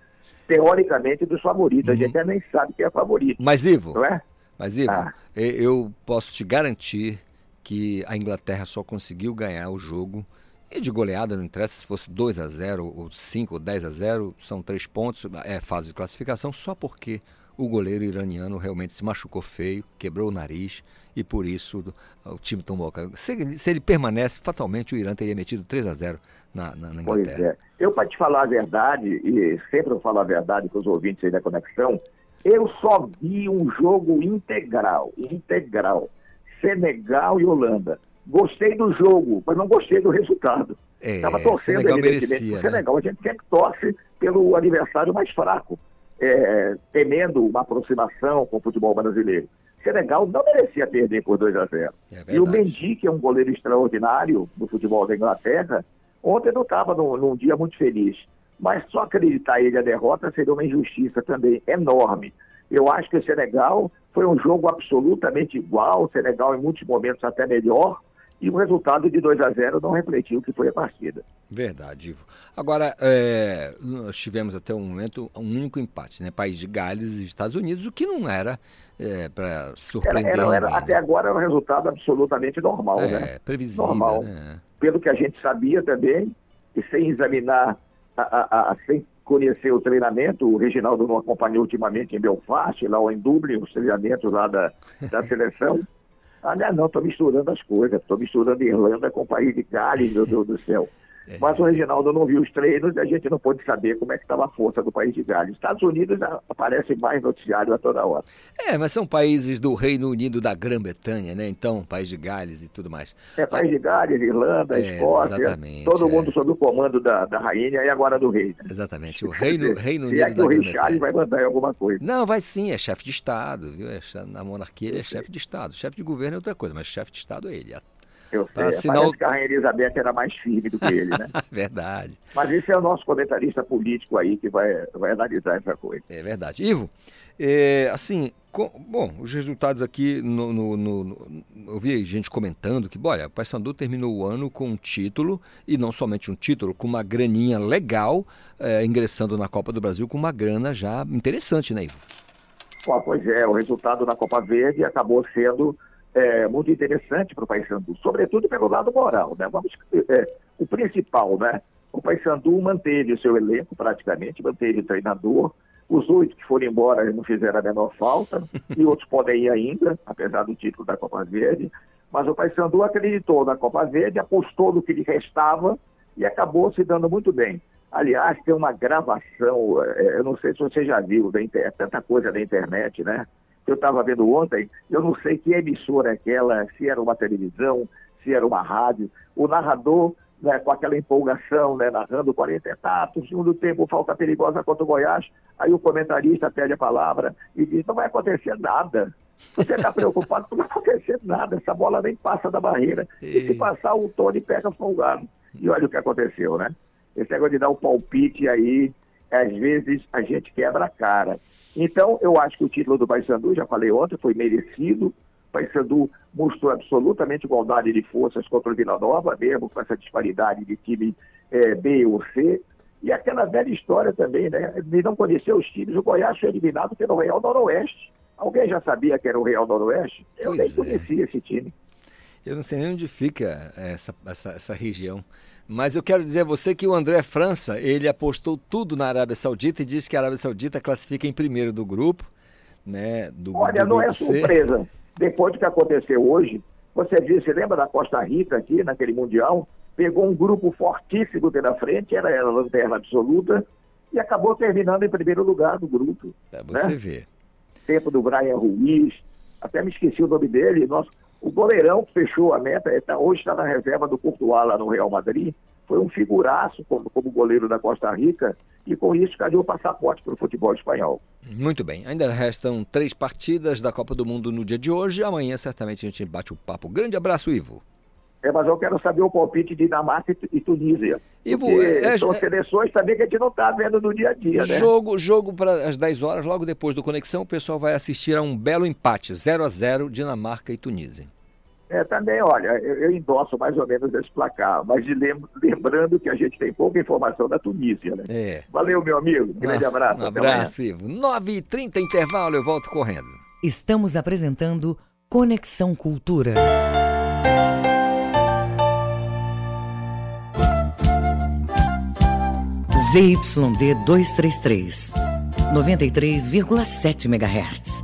teoricamente, dos favoritos. A gente nem sabe quem é favorito.
Mas, Ivo,
Não é?
mas, Ivo
Ah.
eu posso te garantir que a Inglaterra só conseguiu ganhar o jogo. E de goleada, não interessa se fosse 2 a 0 ou 5 ou 10 a 0 são três pontos, é fase de classificação, só porque o goleiro iraniano realmente se machucou feio, quebrou o nariz e por isso o time tomou. Se ele, se ele permanece, fatalmente o Irã teria metido 3 a 0 na, na, na
Pois
Inglaterra.
é. Eu, para te falar a verdade, e sempre eu falo a verdade com os ouvintes aí da Conexão, eu só vi um jogo integral, integral. Senegal e Holanda. Gostei do jogo, mas não gostei do resultado.
É,
Estava torcendo,
Senegal merecia, né?
Senegal. A gente sempre torce pelo adversário mais fraco, é, temendo uma aproximação com o futebol brasileiro. Senegal não merecia perder por 2 a 0. e o Mendy, que é um goleiro extraordinário do futebol da Inglaterra, ontem não estava num, num dia muito feliz. Mas só acreditar ele a derrota seria uma injustiça também enorme. Eu acho que o Senegal foi um jogo absolutamente igual, o Senegal em muitos momentos até melhor, e o resultado de 2 a 0 não refletiu o que foi a partida.
Verdade, Ivo. Agora, é, nós tivemos até o momento um único empate, né? País de Gales e Estados Unidos, o que não era é, para
Era,
surpreender
era- era-
ninguém,
até
né?
agora era um resultado absolutamente normal,
É,
né?
previsível,
Normal.
né?
Pelo que a gente sabia também, e sem examinar, a- a- a- sem conhecer o treinamento, o Reginaldo não acompanhou ultimamente em Belfast, lá ou em Dublin, os treinamentos lá da, da seleção. Ah, não, estou misturando as coisas, estou misturando Irlanda com o país de Gales, meu Deus do céu.
É.
Mas o Reginaldo não viu os treinos e a gente não pôde saber como é que estava a força do país de Gales. Estados Unidos aparece mais noticiário a toda hora.
É, mas são países do Reino Unido da Grã-Bretanha, né? Então, País de Gales e tudo mais.
É país de Gales, Irlanda,
É,
Escócia,
exatamente,
todo
é.
mundo sob o comando da, da rainha e agora do rei. né?
Exatamente. O Reino, Reino
Se
Unido
é
da
o rei. Charles vai mandar em alguma coisa.
Não, vai sim, é chefe de Estado, viu? É na monarquia ele é chefe de Estado. Chefe de governo é outra coisa, mas chefe de Estado é ele.
Eu sei,
Pra assinar
parece
o-
que a Rainha Elizabeth era mais firme do que ele, né?
Verdade.
Mas esse é o nosso comentarista político aí que vai, vai analisar essa coisa.
É verdade. Ivo, é, assim, co- bom, os resultados aqui, no, no- no- eu vi gente comentando que, olha, o Paysandu terminou o ano com um título, e não somente um título, com uma graninha legal, é, ingressando na Copa do Brasil com uma grana já interessante, né, Ivo?
Pô, pois é, o resultado na Copa Verde acabou sendo é, muito interessante para o Paysandu, sobretudo pelo lado moral, né? Vamos, é, o principal, né? O Paysandu manteve o seu elenco praticamente, manteve o treinador, os oito que foram embora não fizeram a menor falta, e outros podem ir ainda, apesar do título da Copa Verde, mas o Paysandu acreditou na Copa Verde, apostou no que lhe restava e acabou se dando muito bem. Aliás, tem uma gravação, eh, eu não sei se você já viu, inter- tanta coisa da internet, né? Eu estava vendo ontem, eu não sei que emissora é aquela, se era uma televisão, se era uma rádio, o narrador, né, com aquela empolgação, né, narrando 40 etapas, segundo tempo, falta perigosa contra o Goiás, aí o comentarista pede a palavra e diz, não vai acontecer nada. Você está preocupado, não vai acontecer nada, essa bola nem passa da barreira. E se passar, o Tony pega folgado. E olha o que aconteceu, né? Esse negócio de dar o palpite aí, às vezes a gente quebra a cara. Então, eu acho que o título do Paysandu, já falei ontem, foi merecido. O Paysandu mostrou absolutamente igualdade de forças contra o Vila Nova, mesmo com essa disparidade de time eh, B ou C. E aquela velha história também, né? De não conhecer os times. O Goiás foi eliminado pelo Real Noroeste. Alguém já sabia que era o Real Noroeste? Eu
Pois
nem
é.
conhecia esse time.
Eu não sei nem onde fica essa, essa, essa região. Mas eu quero dizer a você que o André França, ele apostou tudo na Arábia Saudita e disse que a Arábia Saudita classifica em primeiro do grupo, né? Do,
Olha,
do
não é
grupo C.
surpresa. Depois do que aconteceu hoje, você você lembra da Costa Rica aqui, naquele Mundial? Pegou um grupo fortíssimo pela frente, era a lanterna absoluta, e acabou terminando em primeiro lugar do grupo.
Pra você
né?
ver.
Tempo do Brian Ruiz, até me esqueci o nome dele, nosso, o goleirão que fechou a meta, ele tá- hoje está na reserva do Courtois lá no Real Madrid, foi um figuraço como, como goleiro da Costa Rica, e com isso caiu o passaporte para o futebol espanhol.
Muito bem. Ainda restam três partidas da Copa do Mundo no dia de hoje. Amanhã, certamente, a gente bate um papo. Grande abraço, Ivo.
É, mas eu quero saber o palpite de Dinamarca e, Tunísia.
Ivo,
Porque
é-
são
é-
seleções também que a gente não está vendo no dia a dia, né?
Jogo, jogo para as 10 horas, logo depois do Conexão, o pessoal vai assistir a um belo empate, 0 a 0 Dinamarca e Tunísia.
É, também, olha, eu, eu endosso mais ou menos esse placar, mas de lem- lembrando que a gente tem pouca informação da Tunísia, né?
É.
Valeu, meu amigo. Grande
Ah,
abraço.
Um abraço, Ivo. 9h30 intervalo, eu volto correndo.
Estamos apresentando Conexão Cultura. ZYD 233, 93,7 MHz.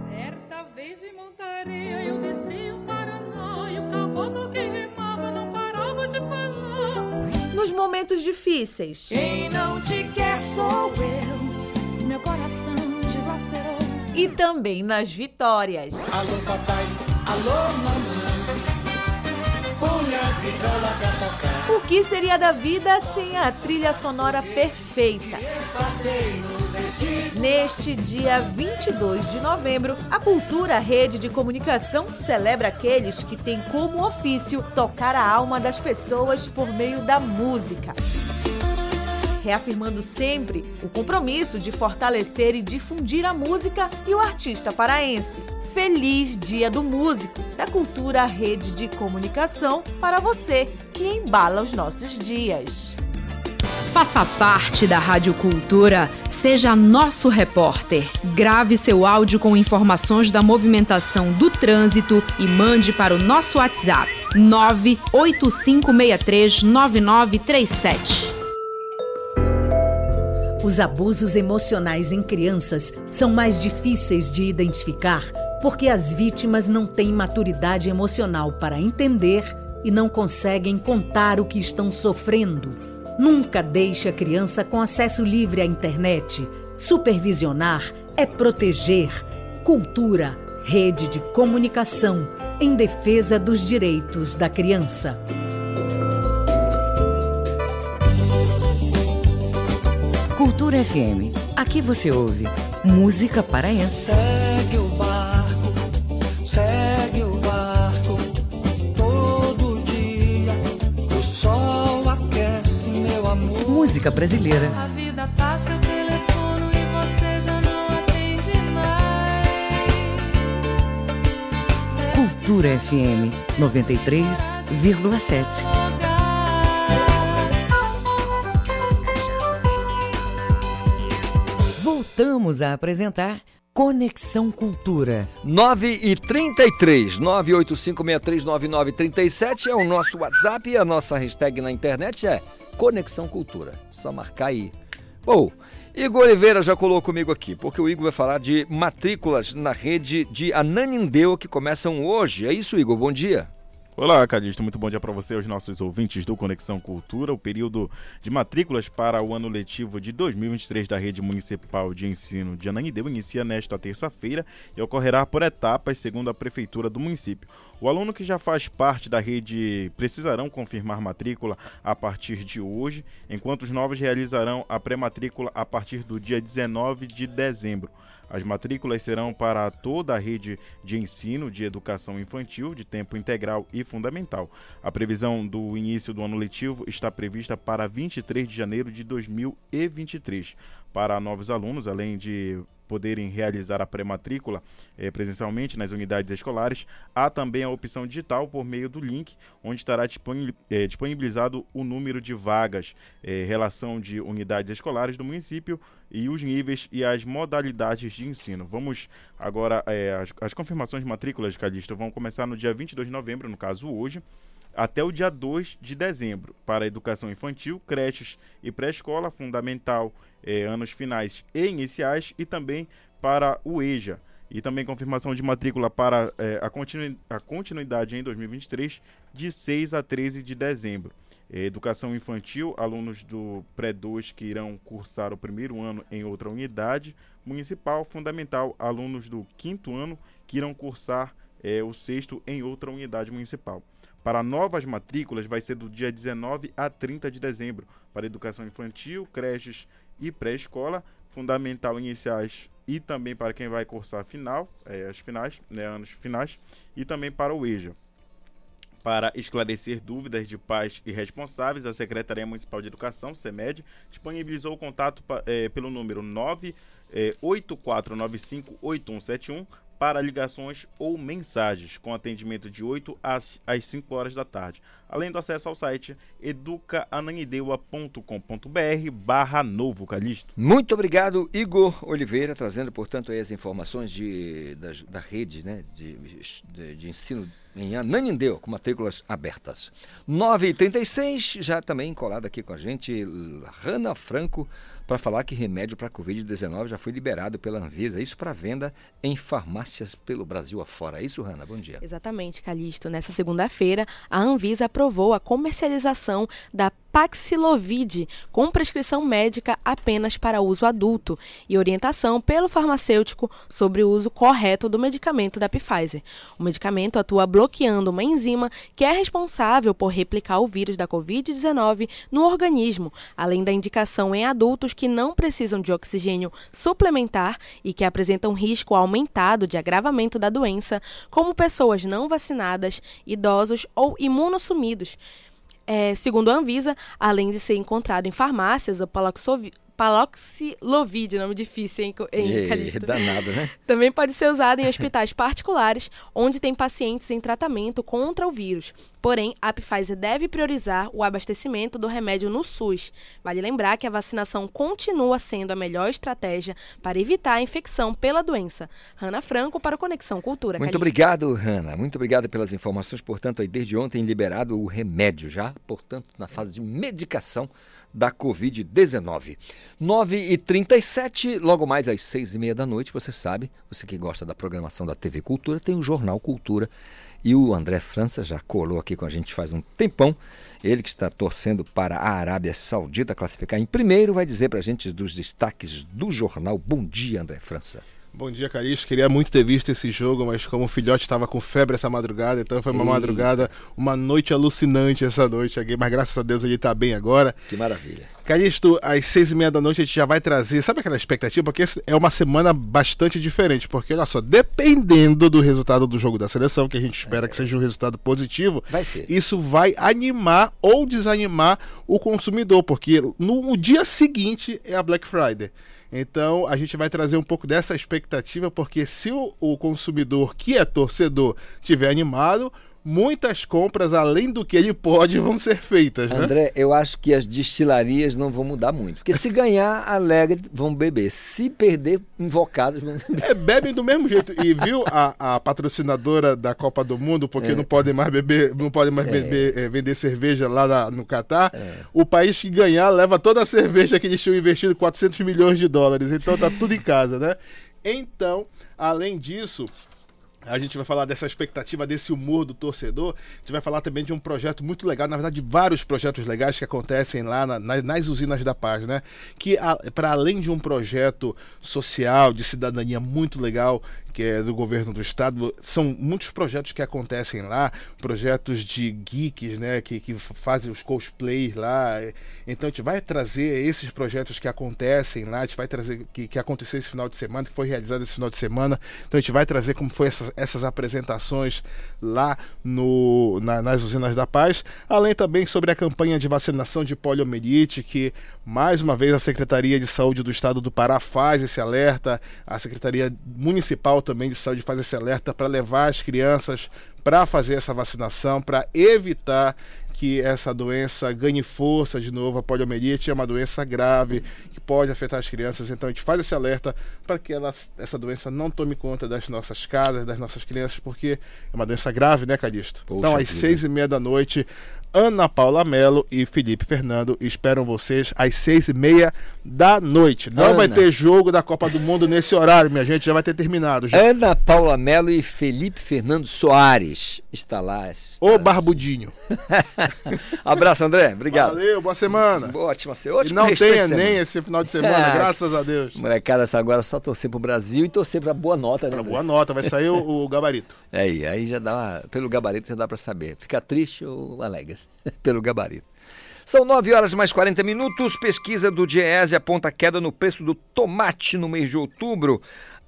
momentos difíceis.
Quem não te quer sou eu, meu coração dilacerou.
E também nas vitórias.
Alô papai, alô mamãe,
O que seria da vida sem a trilha sonora perfeita? Neste dia 22 de novembro, a Cultura Rede de Comunicação celebra aqueles que têm como ofício tocar a alma das pessoas por meio da música. Reafirmando sempre o compromisso de fortalecer e difundir a música e o artista paraense. Feliz Dia do Músico, da Cultura Rede de Comunicação, para você que embala os nossos dias.
Faça parte da Rádio Cultura, seja nosso repórter. Grave seu áudio com informações da movimentação do trânsito e mande para o nosso WhatsApp 985639937.
Os abusos emocionais em crianças são mais difíceis de identificar porque as vítimas não têm maturidade emocional para entender e não conseguem contar o que estão sofrendo. Nunca deixe a criança com acesso livre à internet. Supervisionar é proteger. Cultura, rede de comunicação em defesa dos direitos da criança.
Cultura FM. Aqui você ouve música paraense.
Segue o barco, segue o barco. Todo dia o sol aquece meu amor.
Música brasileira.
A vida passa o telefone e você já não atende mais.
Cultura FM 93,7. Voltamos a apresentar Conexão Cultura.
9 e 33 985639937 é o nosso WhatsApp e a nossa hashtag na internet é Conexão Cultura. Só marcar aí. Bom, Igor Oliveira já colou comigo aqui, porque o Igor vai falar de matrículas na rede de Ananindeu que começam hoje. É isso, Igor? Bom dia.
Olá, Calixto, muito bom dia para você aos nossos ouvintes do Conexão Cultura. O período de matrículas para o ano letivo de 2023 da Rede Municipal de Ensino de Ananideu inicia nesta terça-feira e ocorrerá por etapas, segundo a Prefeitura do município. O aluno que já faz parte da rede precisarão confirmar matrícula a partir de hoje, enquanto os novos realizarão a pré-matrícula a partir do dia 19 de dezembro. As matrículas serão para toda a rede de ensino de educação infantil de tempo integral e fundamental. A previsão do início do ano letivo está prevista para 23 de janeiro de 2023. Para novos alunos, além de poderem realizar a pré-matrícula eh, presencialmente nas unidades escolares, há também a opção digital por meio do link, onde estará eh, disponibilizado o número de vagas, eh, relação de unidades escolares do município e os níveis e as modalidades de ensino. Vamos agora, eh, as, as confirmações de matrículas, Calixto, vão começar no dia 22 de novembro, no caso hoje, até o dia 2 de dezembro, para educação infantil, creches e pré-escola, fundamental, eh, anos finais e iniciais, e também para o EJA. E também confirmação de matrícula para é, a, continu, a continuidade em 2023, de 6 a 13 de dezembro. É, educação infantil, alunos do pré-2 que irão cursar o primeiro ano em outra unidade municipal. Fundamental, alunos do quinto ano que irão cursar é, o sexto em outra unidade municipal. Para novas matrículas, vai ser do dia 19 a 30 de dezembro. Para educação infantil, creches e pré-escola, fundamental iniciais e também para quem vai cursar final, é, as finais, né, anos finais, e também para o EJA. Para esclarecer dúvidas de pais e responsáveis, a Secretaria Municipal de Educação, SEMED, disponibilizou o contato é, pelo número 984958171 para ligações ou mensagens, com atendimento de 8 às, às 5 horas da tarde. Além do acesso ao site educaananideua.com.br barra Novo Calixto.
Muito obrigado, Igor Oliveira, trazendo, portanto, as informações de, da, da rede né, de, de, de ensino em Ananindeu, com matrículas abertas. 9h36, já também colado aqui com a gente, Rana Franco, para falar que remédio para Covid-19 já foi liberado pela Anvisa, isso para venda em farmácias pelo Brasil afora. É isso, Rana? Bom dia.
Exatamente, Calixto. Nessa segunda-feira, a Anvisa aprovou a comercialização da Paxilovid, com prescrição médica apenas para uso adulto e orientação pelo farmacêutico sobre o uso correto do medicamento da Pfizer. O medicamento atua bloqueando uma enzima que é responsável por replicar o vírus da Covid-19 no organismo, além da indicação em adultos que não precisam de oxigênio suplementar e que apresentam risco aumentado de agravamento da doença, como pessoas não vacinadas, idosos ou imunossumidos. É, segundo a Anvisa, além de ser encontrado em farmácias, o Paloxilovid, nome difícil, hein,
Calixto? danado, né?
Também pode ser usado em hospitais particulares, onde tem pacientes em tratamento contra o vírus. Porém, a Pfizer deve priorizar o abastecimento do remédio no SUS. Vale lembrar que a vacinação continua sendo a melhor estratégia para evitar a infecção pela doença. Rana Franco para o Conexão Cultura.
Muito Calixto. obrigado, Rana. Muito obrigado pelas informações. Portanto, aí desde ontem liberado o remédio já, portanto, na fase de medicação da Covid-19. 9h37, logo mais às 6h30 da noite, você sabe, você que gosta da programação da TV Cultura, tem o Jornal Cultura. E o André França já colou aqui com a gente faz um tempão. Ele que está torcendo para a Arábia Saudita classificar em primeiro, vai dizer para a gente dos destaques do jornal. Bom dia, André França.
Bom dia, Caris. Queria muito ter visto esse jogo, mas como o filhote estava com febre essa madrugada, então foi uma madrugada, uma noite alucinante essa noite aqui, mas graças a Deus ele está bem agora.
Que maravilha.
Calixto, às seis e meia da noite a gente já vai trazer, sabe aquela expectativa? Porque é uma semana bastante diferente, porque olha só, dependendo do resultado do jogo da seleção, que a gente espera é. que seja um resultado positivo,
vai ser.
isso vai animar ou desanimar o consumidor, porque no, no dia seguinte é a Black Friday. Então a gente vai trazer um pouco dessa expectativa, porque se o, o consumidor que é torcedor estiver animado, muitas compras além do que ele pode vão ser feitas, né?
André, eu acho que as destilarias não vão mudar muito. Porque se ganhar, alegre vão beber. Se perder, invocados vão beber.
É, bebem do mesmo jeito. E viu a, a patrocinadora da Copa do Mundo, porque é. não podem mais beber, não podem mais é. beber, é, vender cerveja lá na, no Catar. É. O país que ganhar leva toda a cerveja que eles tinham investido 400 milhões de dólares. Então tá tudo em casa, né? Então, além disso, a gente vai falar dessa expectativa, desse humor do torcedor. A gente vai falar também de um projeto muito legal, na verdade, de vários projetos legais que acontecem lá na, nas, nas, usinas da paz, né? Que, para além de um projeto social, de cidadania muito legal, que é do governo do estado, são muitos projetos que acontecem lá, projetos de geeks, né, que, que fazem os cosplays lá. Então a gente vai trazer esses projetos que acontecem lá, a gente vai trazer que, que aconteceu esse final de semana, que foi realizado esse final de semana. Então a gente vai trazer como foi essas, essas apresentações lá no, na, nas usinas da paz, além também sobre a campanha de vacinação de poliomielite, que mais uma vez a Secretaria de Saúde do Estado do Pará faz esse alerta, a Secretaria Municipal também de Saúde faz esse alerta para levar as crianças para fazer essa vacinação, para evitar que essa doença ganhe força de novo. A poliomielite é uma doença grave que pode afetar as crianças, então a gente faz esse alerta para que essa doença não tome conta das nossas casas, das nossas crianças, porque é uma doença grave, né, Calixto?
Poxa
então, às
vida.
seis e meia da noite, Ana Paula Melo e Felipe Fernando esperam vocês às seis e meia da noite. Não
Ana.
vai ter jogo da Copa do Mundo nesse horário, minha gente, já vai ter terminado. Já.
Ana Paula Melo e Felipe Fernando Soares está lá. Está...
Ô Barbudinho.
Abraço, André. Obrigado.
Valeu, boa semana.
Boa, ótima semana.
E não tem Enem esse final de semana,
É.
graças a Deus.
Molecada, agora é só torcer pro Brasil e torcer pra boa nota, né?
Pra boa nota, vai sair o, o gabarito.
É, aí, aí já dá, pelo gabarito já dá pra saber. Fica triste ou alegre, pelo gabarito. São 9 horas mais 40 minutos. Pesquisa do Diese aponta queda no preço do tomate no mês de outubro.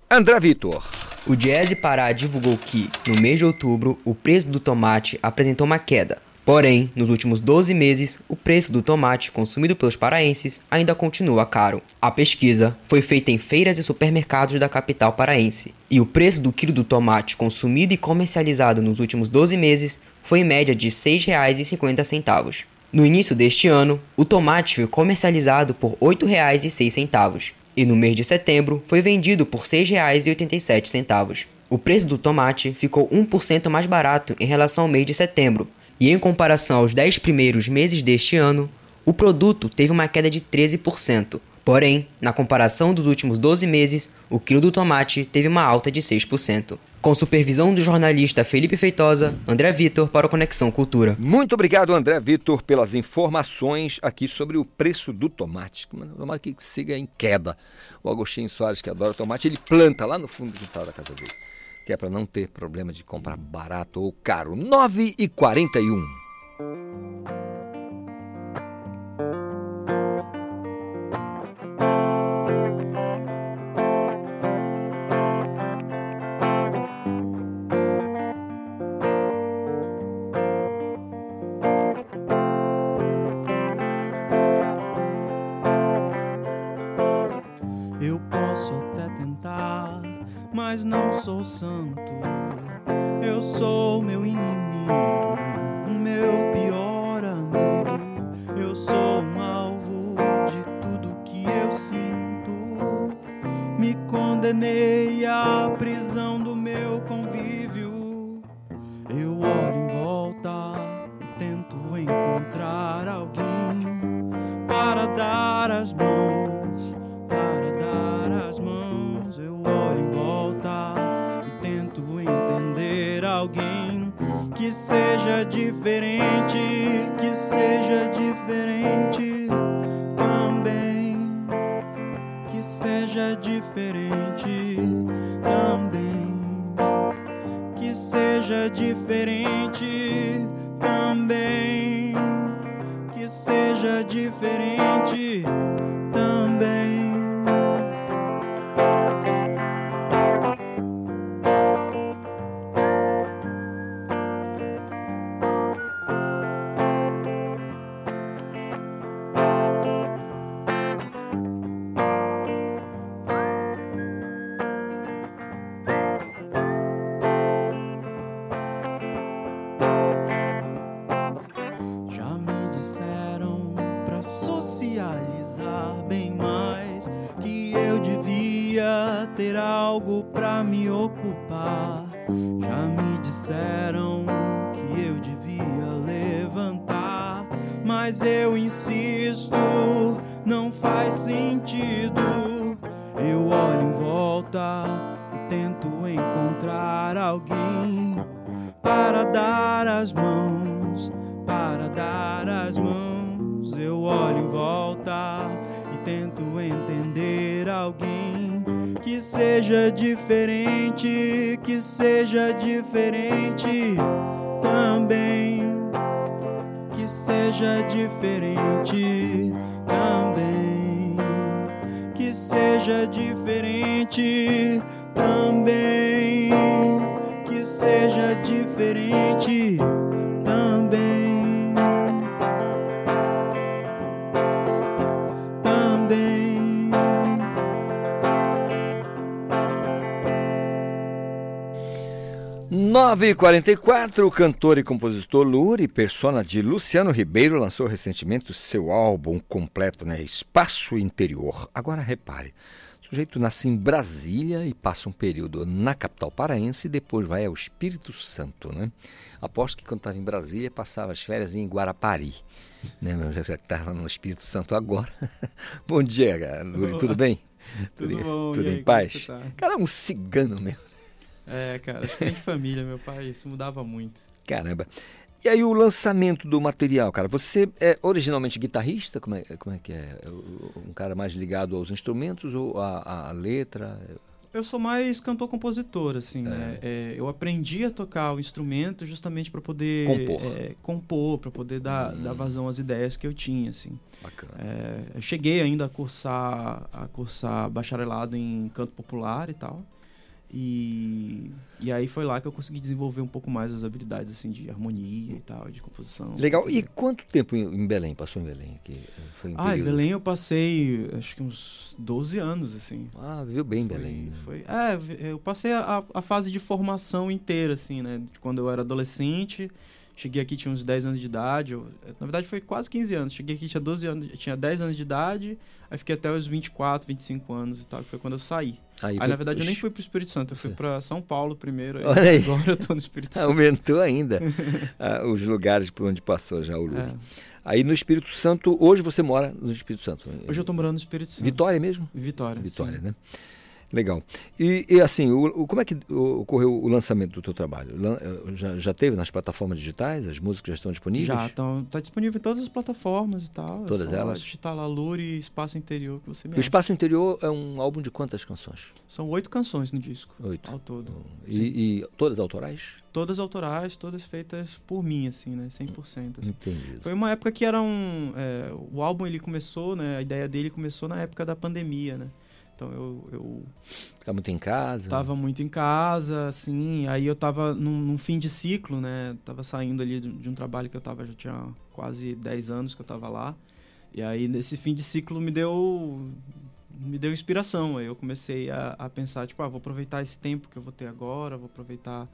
André Vitor.
O Diese Pará divulgou que, no mês de outubro, o preço do tomate apresentou uma queda. Porém, nos últimos 12 meses, o preço do tomate consumido pelos paraenses ainda continua caro. A pesquisa foi feita em feiras e supermercados da capital paraense, e o preço do quilo do tomate consumido e comercializado nos últimos 12 meses foi em média de R$ 6,50. No início deste ano, o tomate foi comercializado por R$ 8,06 e no mês de setembro foi vendido por R$ 6,87. O preço do tomate ficou 1% mais barato em relação ao mês de setembro, e em comparação aos 10 primeiros meses deste ano, o produto teve uma queda de 13%. Porém, na comparação dos últimos 12 meses, o quilo do tomate teve uma alta de 6%. Com supervisão do jornalista Felipe Feitosa, André Vitor para o Conexão Cultura.
Muito obrigado, André Vitor, pelas informações aqui sobre o preço do tomate. Tomara que siga em queda. O Agostinho Soares, que adora tomate, ele planta lá no fundo do quintal da casa dele. Que é para não ter problema de comprar barato ou caro. 9 e 41.
Mas não sou santo. Eu sou meu inimigo, meu pior amigo. Eu sou um alvo de tudo que eu sinto. Me condenei à prisão do meu convívio. Eu olho em volta e tento encontrar alguém para dar as mãos, seja diferente, que seja diferente também, que seja diferente também, que seja diferente também. Que seja diferente pra me ocupar. Já me disseram que eu devia levantar, mas eu insisto, não faz sentido. Eu olho em volta e tento encontrar alguém para dar as mãos, para dar as mãos. Eu olho em volta e tento entender alguém que seja diferente, que seja diferente também, que seja diferente também, que seja diferente também, que seja diferente também,
9h44, o cantor e compositor Luri, persona de Luciano Ribeiro, lançou recentemente o seu álbum completo, né? Espaço Interior. Agora repare, o sujeito nasce em Brasília e passa um período na capital paraense e depois vai ao Espírito Santo, né? Aposto que quando estava em Brasília passava as férias em Guarapari, né? Mas Já estava no Espírito Santo agora. bom dia, Luri, tudo bem?
Tudo
em-
bom,
Tudo
aí,
em
como é
paz?
tá?
Cara, é um cigano mesmo.
É, cara, acho que nem de família, meu pai, isso mudava muito.
Caramba. E aí o lançamento do material, cara, você é originalmente guitarrista? Como é, como é que é? É Um cara mais ligado aos instrumentos ou à, à letra?
Eu sou mais cantor-compositor, assim, né? É, eu aprendi a tocar o instrumento justamente para poder
Compor.
é, compor, para poder dar, dar vazão às ideias que eu tinha, assim.
Bacana.
É, eu cheguei ainda a cursar, a cursar bacharelado em canto popular e tal. E, e aí foi lá que eu consegui desenvolver um pouco mais as habilidades assim de harmonia e tal, de composição.
Legal. E quanto tempo em em Belém? Passou em Belém? Que foi um
Ah, em
período-
Belém eu passei acho que uns 12 anos, assim.
Ah, viu bem Belém. né?
Foi, é, eu passei a, a fase de formação inteira, assim, né? Quando eu era adolescente, cheguei aqui, tinha uns 10 anos de idade. eu- na verdade, foi quase 15 anos. Cheguei aqui, tinha 12 anos, tinha 10 anos de idade, aí fiquei até os 24, 25 anos e tal, que foi quando eu saí.
Aí
Aí,
foi-
na verdade, eu nem fui pro Espírito Santo, eu fui pra São Paulo primeiro. aí
Olha aí.
Agora eu tô no Espírito Santo.
Aumentou ainda ah, os lugares por onde passou já o Lula.
É.
Aí no Espírito Santo, hoje você mora no Espírito Santo?
Hoje eu tô morando no Espírito Santo.
Vitória mesmo?
Vitória.
Vitória,
sim.
né? Legal. E, e, assim, o, o- como é que ocorreu o lançamento do teu trabalho? Lan- eh, Já, já teve nas plataformas digitais? As músicas já estão disponíveis?
Já, então, tá disponível em todas as plataformas e tal. é
Todas
só
elas?
Digitar lá Lure Espaço Interior que você me
O. Espaço Interior é um álbum de quantas canções?
São oito canções no disco.
Oito.
Ao todo. Sim.
E, e todas autorais?
Todas autorais, todas feitas por mim, assim, né? 100%. Assim.
Entendido.
Foi uma época que era um... é, o álbum, ele começou, né? A ideia dele começou na época da pandemia, né? Então eu... eu
Ficar muito em casa?
Tava muito em casa, assim, aí eu tava num, num fim de ciclo, né? Tava saindo ali de, de um trabalho que eu tava, já tinha quase 10 anos que eu tava lá. E aí nesse fim de ciclo me deu me deu inspiração. Aí eu comecei a, a pensar, tipo, ah, vou aproveitar esse tempo que eu vou ter agora, vou aproveitar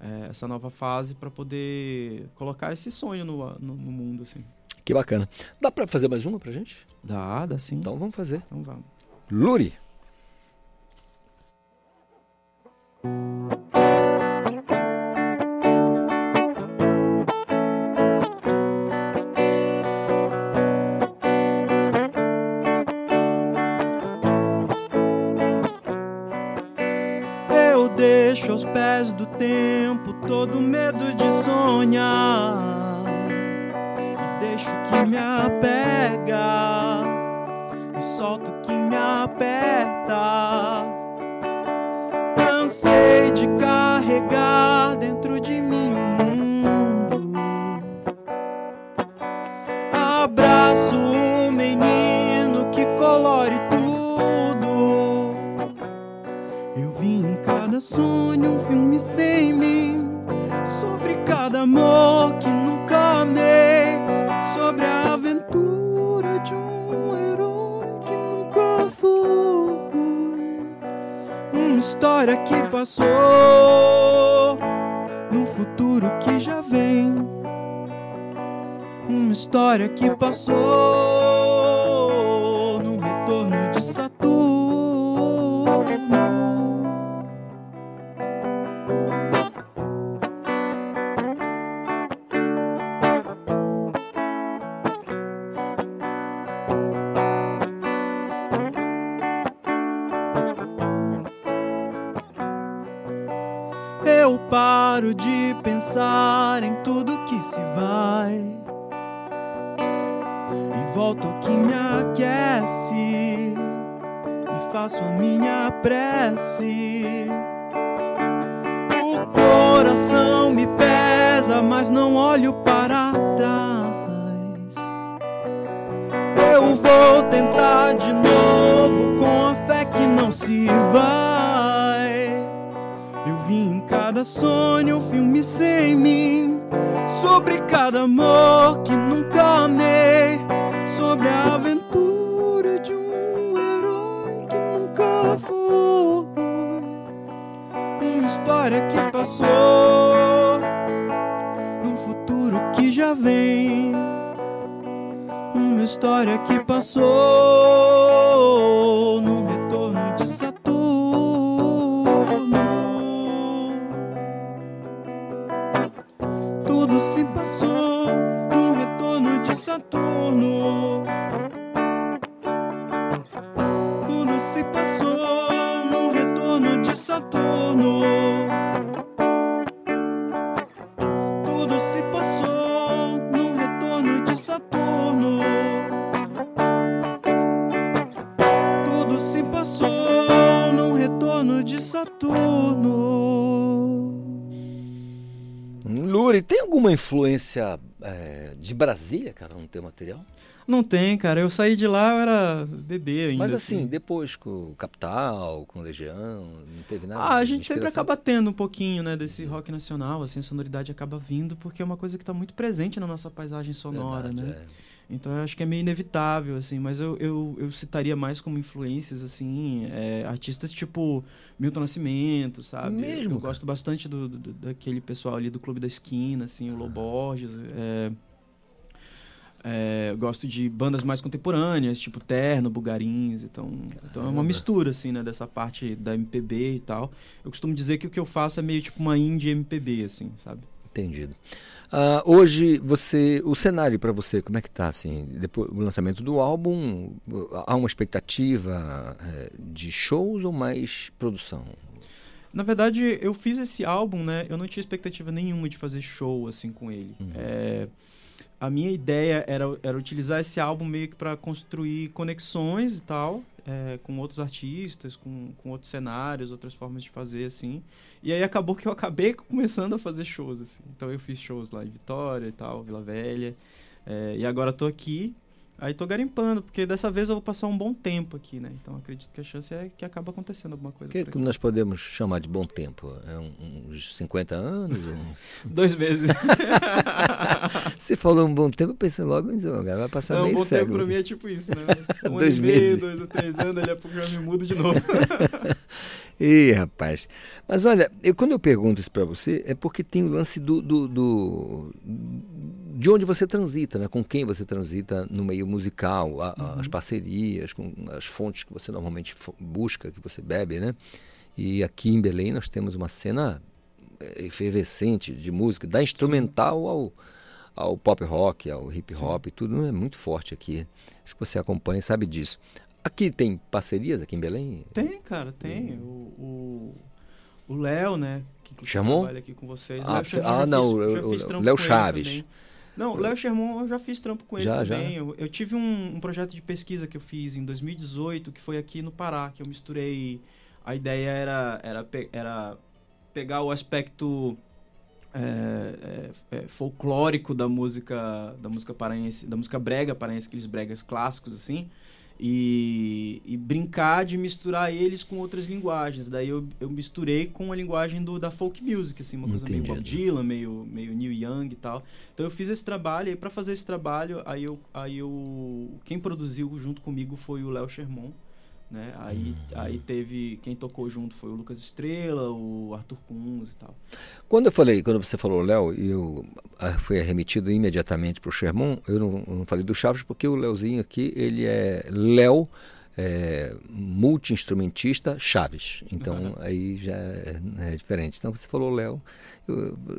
eh, essa nova fase para poder colocar esse sonho no, no, no mundo, assim.
Que bacana. Dá pra fazer mais uma pra gente?
Dá, dá sim.
Então vamos fazer.
Então vamos.
Luri.
Eu deixo aos pés do tempo todo medo de sonhar e deixo que me apega e solto que me aperta. Amor que nunca amei. Sobre a aventura de um herói que nunca foi. Uma história que passou. Num futuro que já vem. Uma história que passou. Paro de pensar em tudo que se vai e volto ao que me aquece e faço a minha prece. O coração me pesa, mas não olho para trás. Eu vou tentar de novo com a fé que não se vai. Cada sonho um filme sem mim. Sobre cada amor que nunca amei. Sobre a aventura de um herói que nunca foi. Uma história que passou, num futuro que já vem. Uma história que passou,
Alguma influência é, de Brasília, cara, no teu material?
Não tem, cara. Eu saí de lá, eu era bebê ainda.
Mas assim, depois com o Capital, com Legião, não teve nada?
Ah, a gente sempre acaba tendo um pouquinho, né, desse rock nacional, assim, a sonoridade acaba vindo, porque é uma coisa que está muito presente na nossa paisagem sonora,
Verdade,
né?
é.
Então eu acho que é meio inevitável, assim, mas eu, eu, eu citaria mais como influências, assim, é, artistas tipo Milton Nascimento, sabe?
Mesmo,
Eu
cara?
gosto bastante do, do- daquele pessoal ali do Clube da Esquina, assim, o Loborges, é, é, eu gosto de bandas mais contemporâneas, tipo Terno, Bugarins, então, então é uma mistura, assim, né, dessa parte da MPB e tal. Eu costumo dizer que o que eu faço é meio tipo uma indie MPB, assim, sabe?
Entendido. Ah, hoje você, o cenário para você, como é que tá assim? Depois do lançamento do álbum, há uma expectativa eh, de shows ou mais produção?
Na verdade, eu fiz esse álbum, né? Eu não tinha expectativa nenhuma de fazer show assim com ele.
Uhum.
É, a minha ideia era, era utilizar esse álbum meio que para construir conexões e tal, é, com outros artistas, com, com outros cenários, outras formas de fazer assim. E aí acabou que eu acabei começando a fazer shows assim. Então eu fiz shows lá em Vitória e tal, Vila Velha. é, e agora tô aqui. Aí tô garimpando, porque dessa vez eu vou passar um bom tempo aqui, né? Então acredito que a chance é que acaba acontecendo alguma coisa.
O que,
por
que nós podemos chamar de bom tempo? É um- uns 50 anos? Uns...
Dois meses.
Você falou um bom tempo, eu pensei logo em jogar, vai passar
Não,
meio
bom
século.
tempo pra mim é tipo isso, né? Um ano
Dois
e meio,
meses.
dois ou três anos, daqui a pouco já me mudo de novo.
Ih, rapaz. Mas olha, eu, quando eu pergunto isso para você, é porque tem o lance do, do, do- de onde você transita, né? com quem você transita no meio musical, a- a- as parcerias, com as fontes que você normalmente busca, que você bebe, né? E aqui em Belém nós temos uma cena eh, efervescente de música, da instrumental ao, ao pop rock, ao hip hop, tudo é muito forte aqui. Acho que você acompanha e sabe disso. Aqui tem parcerias aqui em Belém?
Tem, cara, tem. O- O o Léo, né? Que inclusive
Chamou?
trabalha aqui com vocês.
Ah,
Léo
ah,
já
não, o-
já
Léo Chaves.
também. Não, o Léo Sherman eu já fiz trampo com ele
Já, já?
também. Eu, eu tive um, um projeto de pesquisa que eu fiz em 2018, que foi aqui no Pará, que eu misturei. A ideia era, era, era pegar o aspecto é, é, é, folclórico da música da música paraense, da música brega paraense, aqueles bregas clássicos assim, e, e brincar de misturar eles com outras linguagens. Daí eu, eu misturei com a linguagem do, da folk music, assim, uma coisa meio Bob. Dylan, meio, meio Neil Young e tal. Então eu fiz esse trabalho, e para fazer esse trabalho, aí eu, aí eu quem produziu junto comigo foi o Léo Sherman. Né? Aí, aí teve. Quem tocou junto foi o Lucas Estrela, o Arthur Kunz e tal.
Quando eu falei, quando você falou Léo, e eu ah, fui remetido imediatamente para o Sherman, eu não, não falei do Chaves porque o Léozinho aqui, ele é Léo, é, multi-instrumentista Chaves. Então aí já é, é diferente. Então você falou Léo,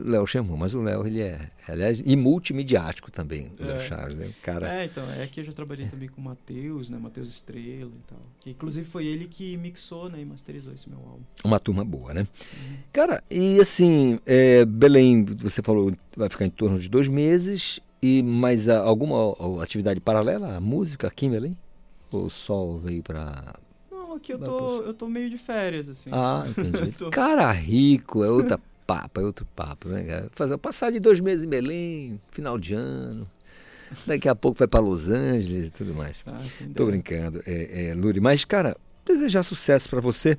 Léo Sherman, mas o Léo ele é, aliás, e multimediático também, o Léo
É.
Chaves, né? O cara.
É, então, é que eu já trabalhei também com o Matheus, né? Matheus Estrela e tal. Que inclusive foi ele que mixou, né? E masterizou esse meu álbum.
Uma turma boa, né? Cara, e assim, é, Belém, você falou, vai ficar em torno de dois meses, e mais ah, alguma atividade paralela à música aqui em Belém? Ou só veio para.
Não, aqui eu tô, eu tô meio de férias, assim.
Ah, entendi.
Tô-
Cara rico, é outra papo, é outro papo, né? cara? Fazer passar de dois meses em Belém, final de ano. Daqui a pouco vai para Los Angeles e tudo mais.
Ah,
Tô brincando, é, é, Luri. Mas, cara, desejar sucesso para você,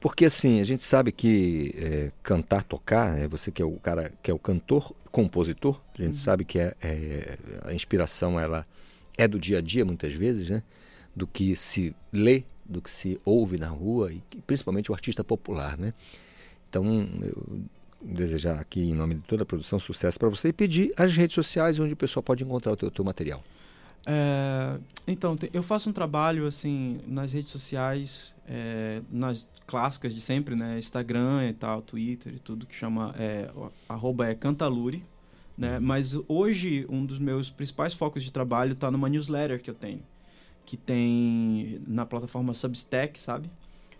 porque assim, a gente sabe que é, cantar, tocar, né, você que é o cara que é o cantor, compositor, a gente sabe que é, é, a inspiração ela é do dia a dia muitas vezes, né? Do que se lê, do que se ouve na rua e principalmente o artista popular, né? Então, eu desejar aqui, em nome de toda a produção, sucesso para você e pedir as redes sociais onde o pessoal pode encontrar o teu, teu material.
É, então, eu faço um trabalho assim nas redes sociais, é, nas clássicas de sempre, né? Instagram e tal, Twitter e tudo que chama é, arroba é Cantalure, né? Mas hoje um dos meus principais focos de trabalho está numa newsletter que eu tenho, que tem na plataforma Substack, sabe?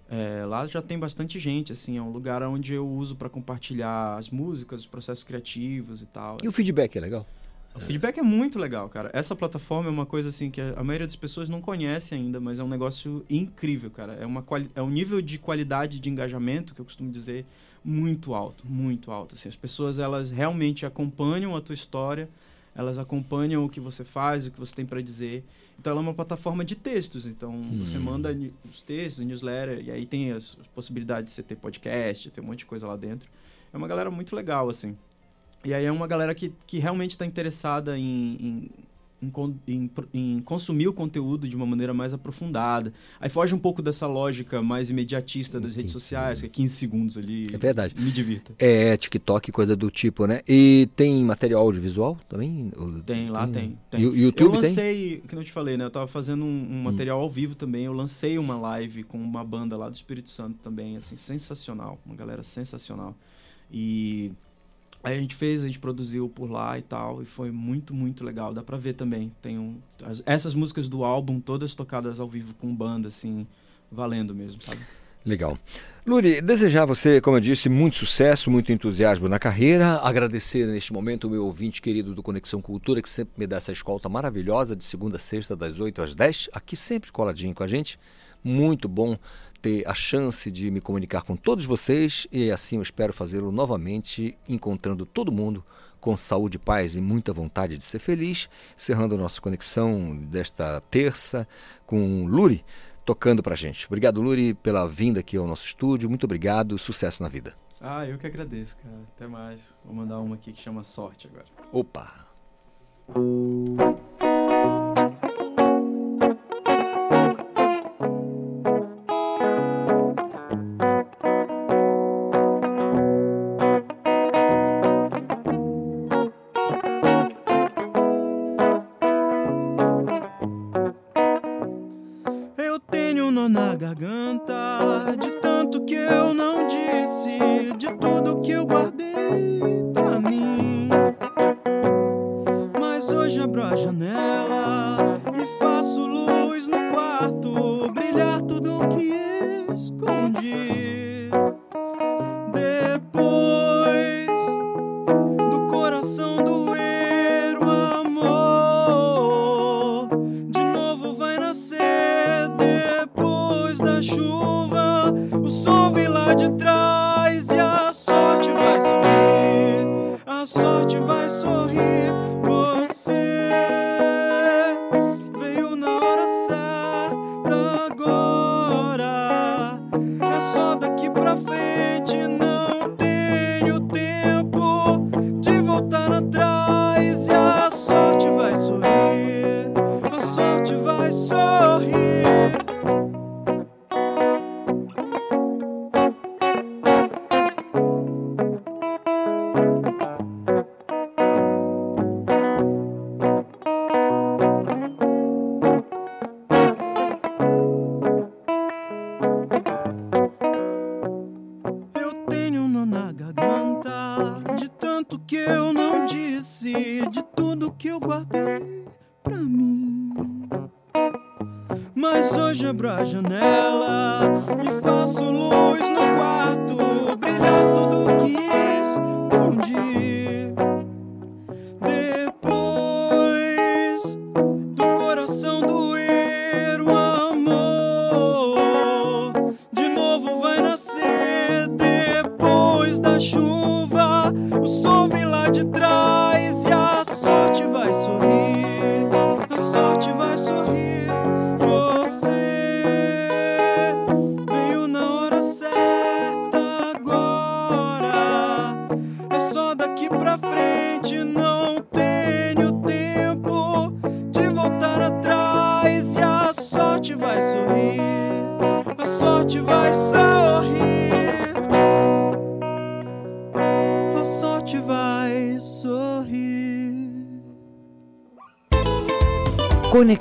É, lá já tem bastante gente, assim, é um lugar onde eu uso para compartilhar as músicas, os processos criativos e tal.
E o feedback é legal?
O feedback é muito legal, cara. Essa plataforma é uma coisa assim que a a maioria das pessoas não conhece ainda, mas é um negócio incrível, cara. É, uma quali é um nível de qualidade de engajamento, que eu costumo dizer, muito alto, muito alto. Assim, as pessoas, elas realmente acompanham a tua história, elas acompanham o que você faz, o que você tem para dizer. Então, ela é uma plataforma de textos. Então, você
Hum.
manda ni- os textos, newsletter, e aí tem as possibilidades de você ter podcast, ter um monte de coisa lá dentro. É uma galera muito legal, assim. E aí é uma galera que, que realmente está interessada em, em, em, em em consumir o conteúdo de uma maneira mais aprofundada. Aí foge um pouco dessa lógica mais imediatista das redes sociais, que é 15 segundos ali.
É verdade.
Me divirta.
É, TikTok, coisa do tipo, né? E tem material audiovisual também?
Tem, lá tem. tem.
O YouTube
eu
tem?
lancei, que não te falei, né? Eu tava fazendo um, um material ao vivo também. Eu lancei uma live com uma banda lá do Espírito Santo também, assim, sensacional. Uma galera sensacional. E aí a gente fez, a gente produziu por lá e tal. E foi muito, muito legal. Dá pra ver também. Tem um, as- essas músicas do álbum, todas tocadas ao vivo com banda, assim, valendo mesmo, sabe?
Legal. Luri, desejar a você, como eu disse, muito sucesso, muito entusiasmo na carreira. Agradecer neste momento o meu ouvinte querido do Conexão Cultura, que sempre me dá essa escolta maravilhosa de segunda a sexta, das 8 às 10, aqui sempre coladinho com a gente. Muito bom ter a chance de me comunicar com todos vocês e assim eu espero fazê-lo novamente, encontrando todo mundo com saúde, paz e muita vontade de ser feliz. Encerrando a nossa conexão desta terça com Luri tocando pra gente. Obrigado, Luri, pela vinda aqui ao nosso estúdio. Muito obrigado. Sucesso na vida.
Ah, eu que agradeço, cara. Até mais. Vou mandar uma aqui que chama Sorte agora.
Opa!